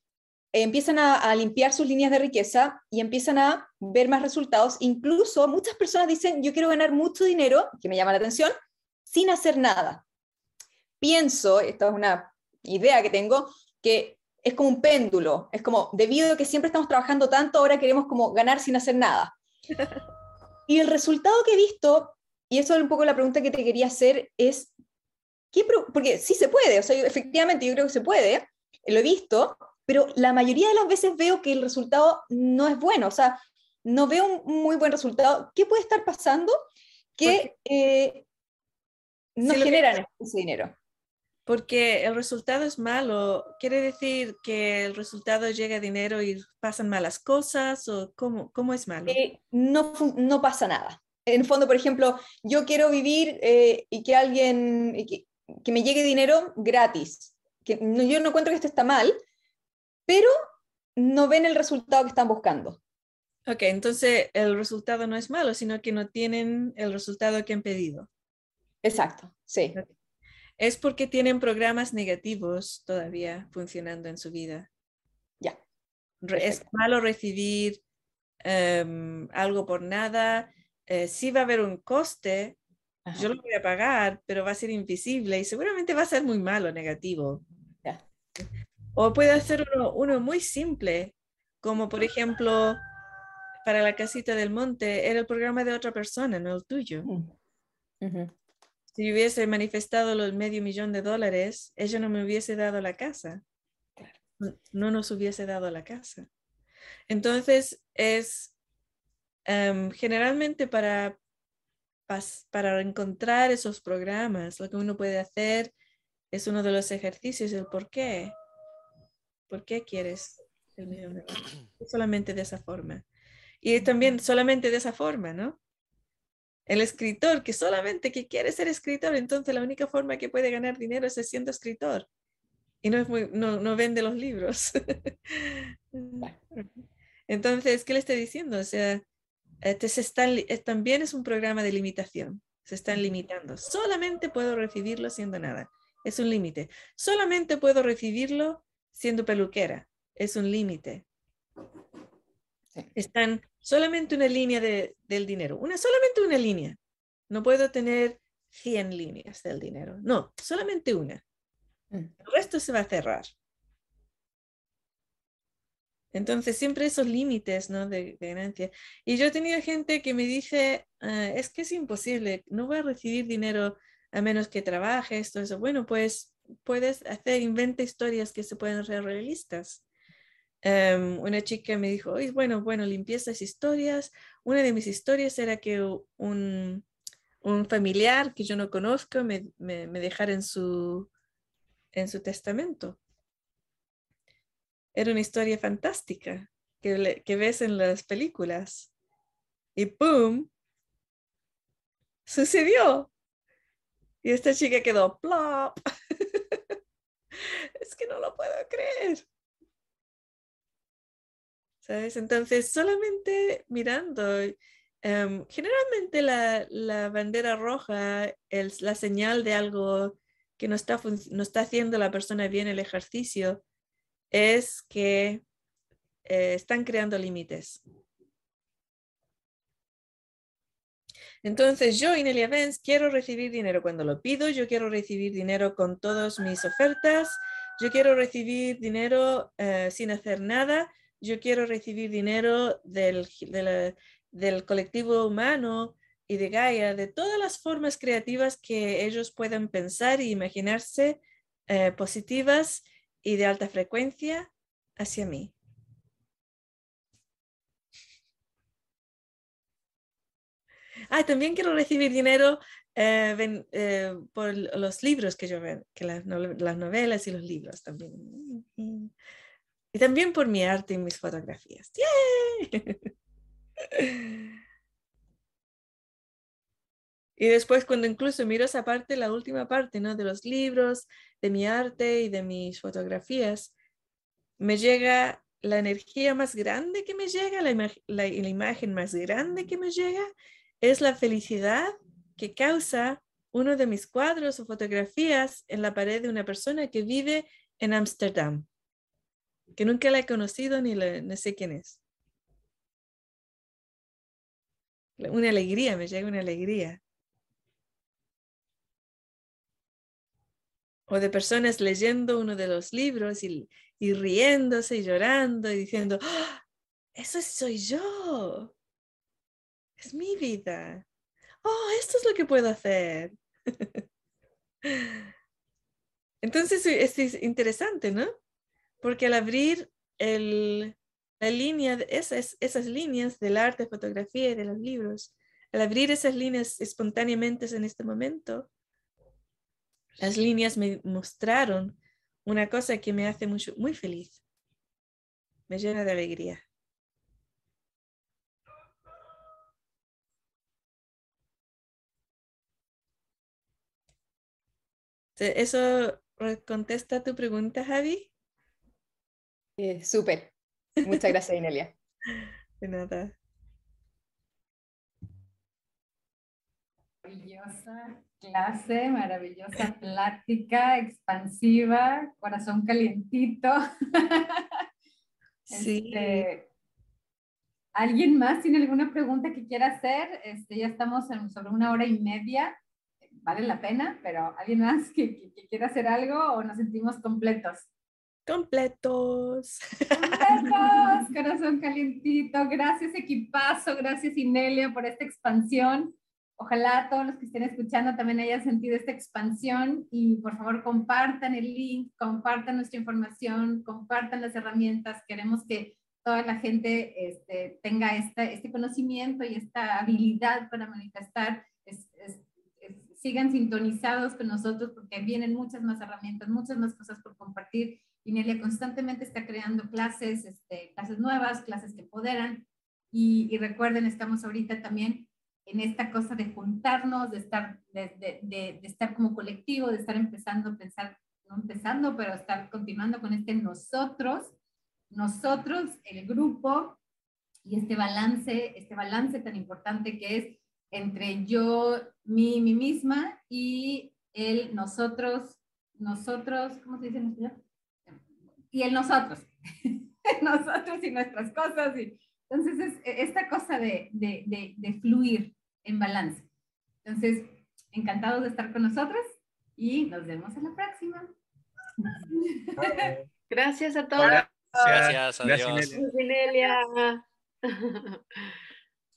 empiezan a, limpiar sus líneas de riqueza y empiezan a ver más resultados. Incluso muchas personas dicen, yo quiero ganar mucho dinero, que me llama la atención, sin hacer nada. Pienso, esta es una idea que tengo, que es como un péndulo, es como, debido a que siempre estamos trabajando tanto, ahora queremos como ganar sin hacer nada. Y el resultado que he visto, y eso es un poco la pregunta que te quería hacer, es, ¿qué porque sí se puede, o sea, efectivamente yo creo que se puede, lo he visto, pero la mayoría de las veces veo que el resultado no es bueno, o sea, no veo un muy buen resultado. ¿Qué puede estar pasando que eh, no generan ese dinero? Porque el resultado es malo, ¿quiere decir que el resultado llega dinero y pasan malas cosas o cómo, cómo es malo? Eh, no, no pasa nada. En el fondo, por ejemplo, yo quiero vivir eh, y que alguien, que, que, me llegue dinero gratis. Que yo no encuentro que esto está mal, pero no ven el resultado que están buscando. Ok, entonces el resultado no es malo, sino que no tienen el resultado que han pedido. Exacto, sí. Es porque tienen programas negativos todavía funcionando en su vida. Ya. Es malo recibir em, algo por nada. Eh, sí va a haber un coste, yo lo voy a pagar, pero va a ser invisible y seguramente va a ser muy malo, negativo. O puede ser uno, muy simple, como por ejemplo, para la casita del monte, era el programa de otra persona, no el tuyo. Si hubiese manifestado los medio millón de dólares, ella no me hubiese dado la casa. No nos hubiese dado la casa. Entonces, es em, generalmente para, para encontrar esos programas, lo que uno puede hacer es uno de los ejercicios, el por qué. ¿Por qué quieres el millón de dólares? Solamente de esa forma. Y también solamente de esa forma, ¿no? El escritor que solamente que quiere ser escritor, entonces la única forma que puede ganar dinero es siendo escritor. Y no, es muy, no, no vende los libros. entonces, ¿qué le estoy diciendo? O sea, este se están, también es un programa de limitación. Se están limitando. Solamente puedo recibirlo haciendo nada. Es un límite. Solamente puedo recibirlo siendo peluquera. Es un límite. Están solamente una línea de, del dinero. Una, solamente una línea. No puedo tener 100 líneas del dinero. No, solamente una. Mm. El resto se va a cerrar. Entonces, siempre esos límites ¿no? de, ganancia. Y yo he tenido gente que me dice, ah, es que es imposible, no voy a recibir dinero a menos que trabaje, esto, eso. Bueno, pues puedes hacer, inventa historias que se pueden hacer realistas. Em, una chica me dijo, bueno, bueno, limpié esas historias. Una de mis historias era que un, un familiar que yo no conozco me, me, dejara en su, en su testamento. Era una historia fantástica que, que ves en las películas. Y ¡pum! Sucedió. Y esta chica quedó plop. Es que no lo puedo creer. ¿Sabes? Entonces, solamente mirando em, generalmente la, la, bandera roja es la señal de algo que no está, no está haciendo la persona bien el ejercicio, es que eh, están creando límites. Entonces yo, Inelia Benz, quiero recibir dinero cuando lo pido, yo quiero recibir dinero con todas mis ofertas, yo quiero recibir dinero eh, sin hacer nada, yo quiero recibir dinero del, del colectivo humano y de Gaia, de todas las formas creativas que ellos puedan pensar e imaginarse eh, positivas y de alta frecuencia hacia mí. Ah, también quiero recibir dinero eh, eh, por los libros que yo veo, que las, novelas y los libros también. Y también por mi arte y mis fotografías. Y después cuando incluso miro esa parte, la última parte, ¿no? De los libros, de mi arte y de mis fotografías, me llega la energía más grande que me llega, la, la imagen más grande que me llega, es la felicidad que causa uno de mis cuadros o fotografías en la pared de una persona que vive en Ámsterdam, que nunca la he conocido ni no sé quién es. Una alegría, me llega una alegría. O de personas leyendo uno de los libros y, riéndose y llorando y diciendo, ¡Ah! eso soy yo es mi vida. Oh, esto es lo que puedo hacer. Entonces es, interesante, ¿no? Porque al abrir el, la línea, esas, esas líneas del arte, fotografía y de los libros, al abrir esas líneas espontáneamente en este momento, las líneas me mostraron una cosa que me hace mucho, muy feliz, me llena de alegría. ¿Eso contesta tu pregunta, Javi? Eh, Súper. Muchas gracias, Inelia. De nada. Maravillosa clase, maravillosa plática, expansiva, corazón calientito. Sí. Este, ¿Alguien más tiene alguna pregunta que quiera hacer? Este, ya estamos en, sobre una hora y media vale la pena, pero ¿alguien más que, quiera hacer algo o nos sentimos completos? Completos. Completos, corazón calientito. Gracias equipazo, gracias Inelia por esta expansión. Ojalá todos los que estén escuchando también hayan sentido esta expansión y por favor compartan el link, compartan nuestra información, compartan las herramientas. Queremos que toda la gente este, tenga esta, este conocimiento y esta habilidad para manifestar. Es, es, sigan sintonizados con nosotros porque vienen muchas más herramientas, muchas más cosas por compartir. Inelia constantemente está creando clases, este, clases nuevas, clases que empoderan. Y, recuerden, estamos ahorita también en esta cosa de juntarnos, de estar, de, de, de, estar como colectivo, de estar empezando a pensar, no empezando, pero estar continuando con este nosotros, nosotros, el grupo, y este balance, este balance tan importante que es entre yo, mi, mi misma y el nosotros, nosotros, ¿cómo se dice en español? Y el nosotros, nosotros y nuestras cosas. Y, entonces es esta cosa de, de, de, de fluir en balance. Entonces, encantados de estar con nosotros y nos vemos en la próxima. Gracias a todos. Gracias, adiós. Gracias,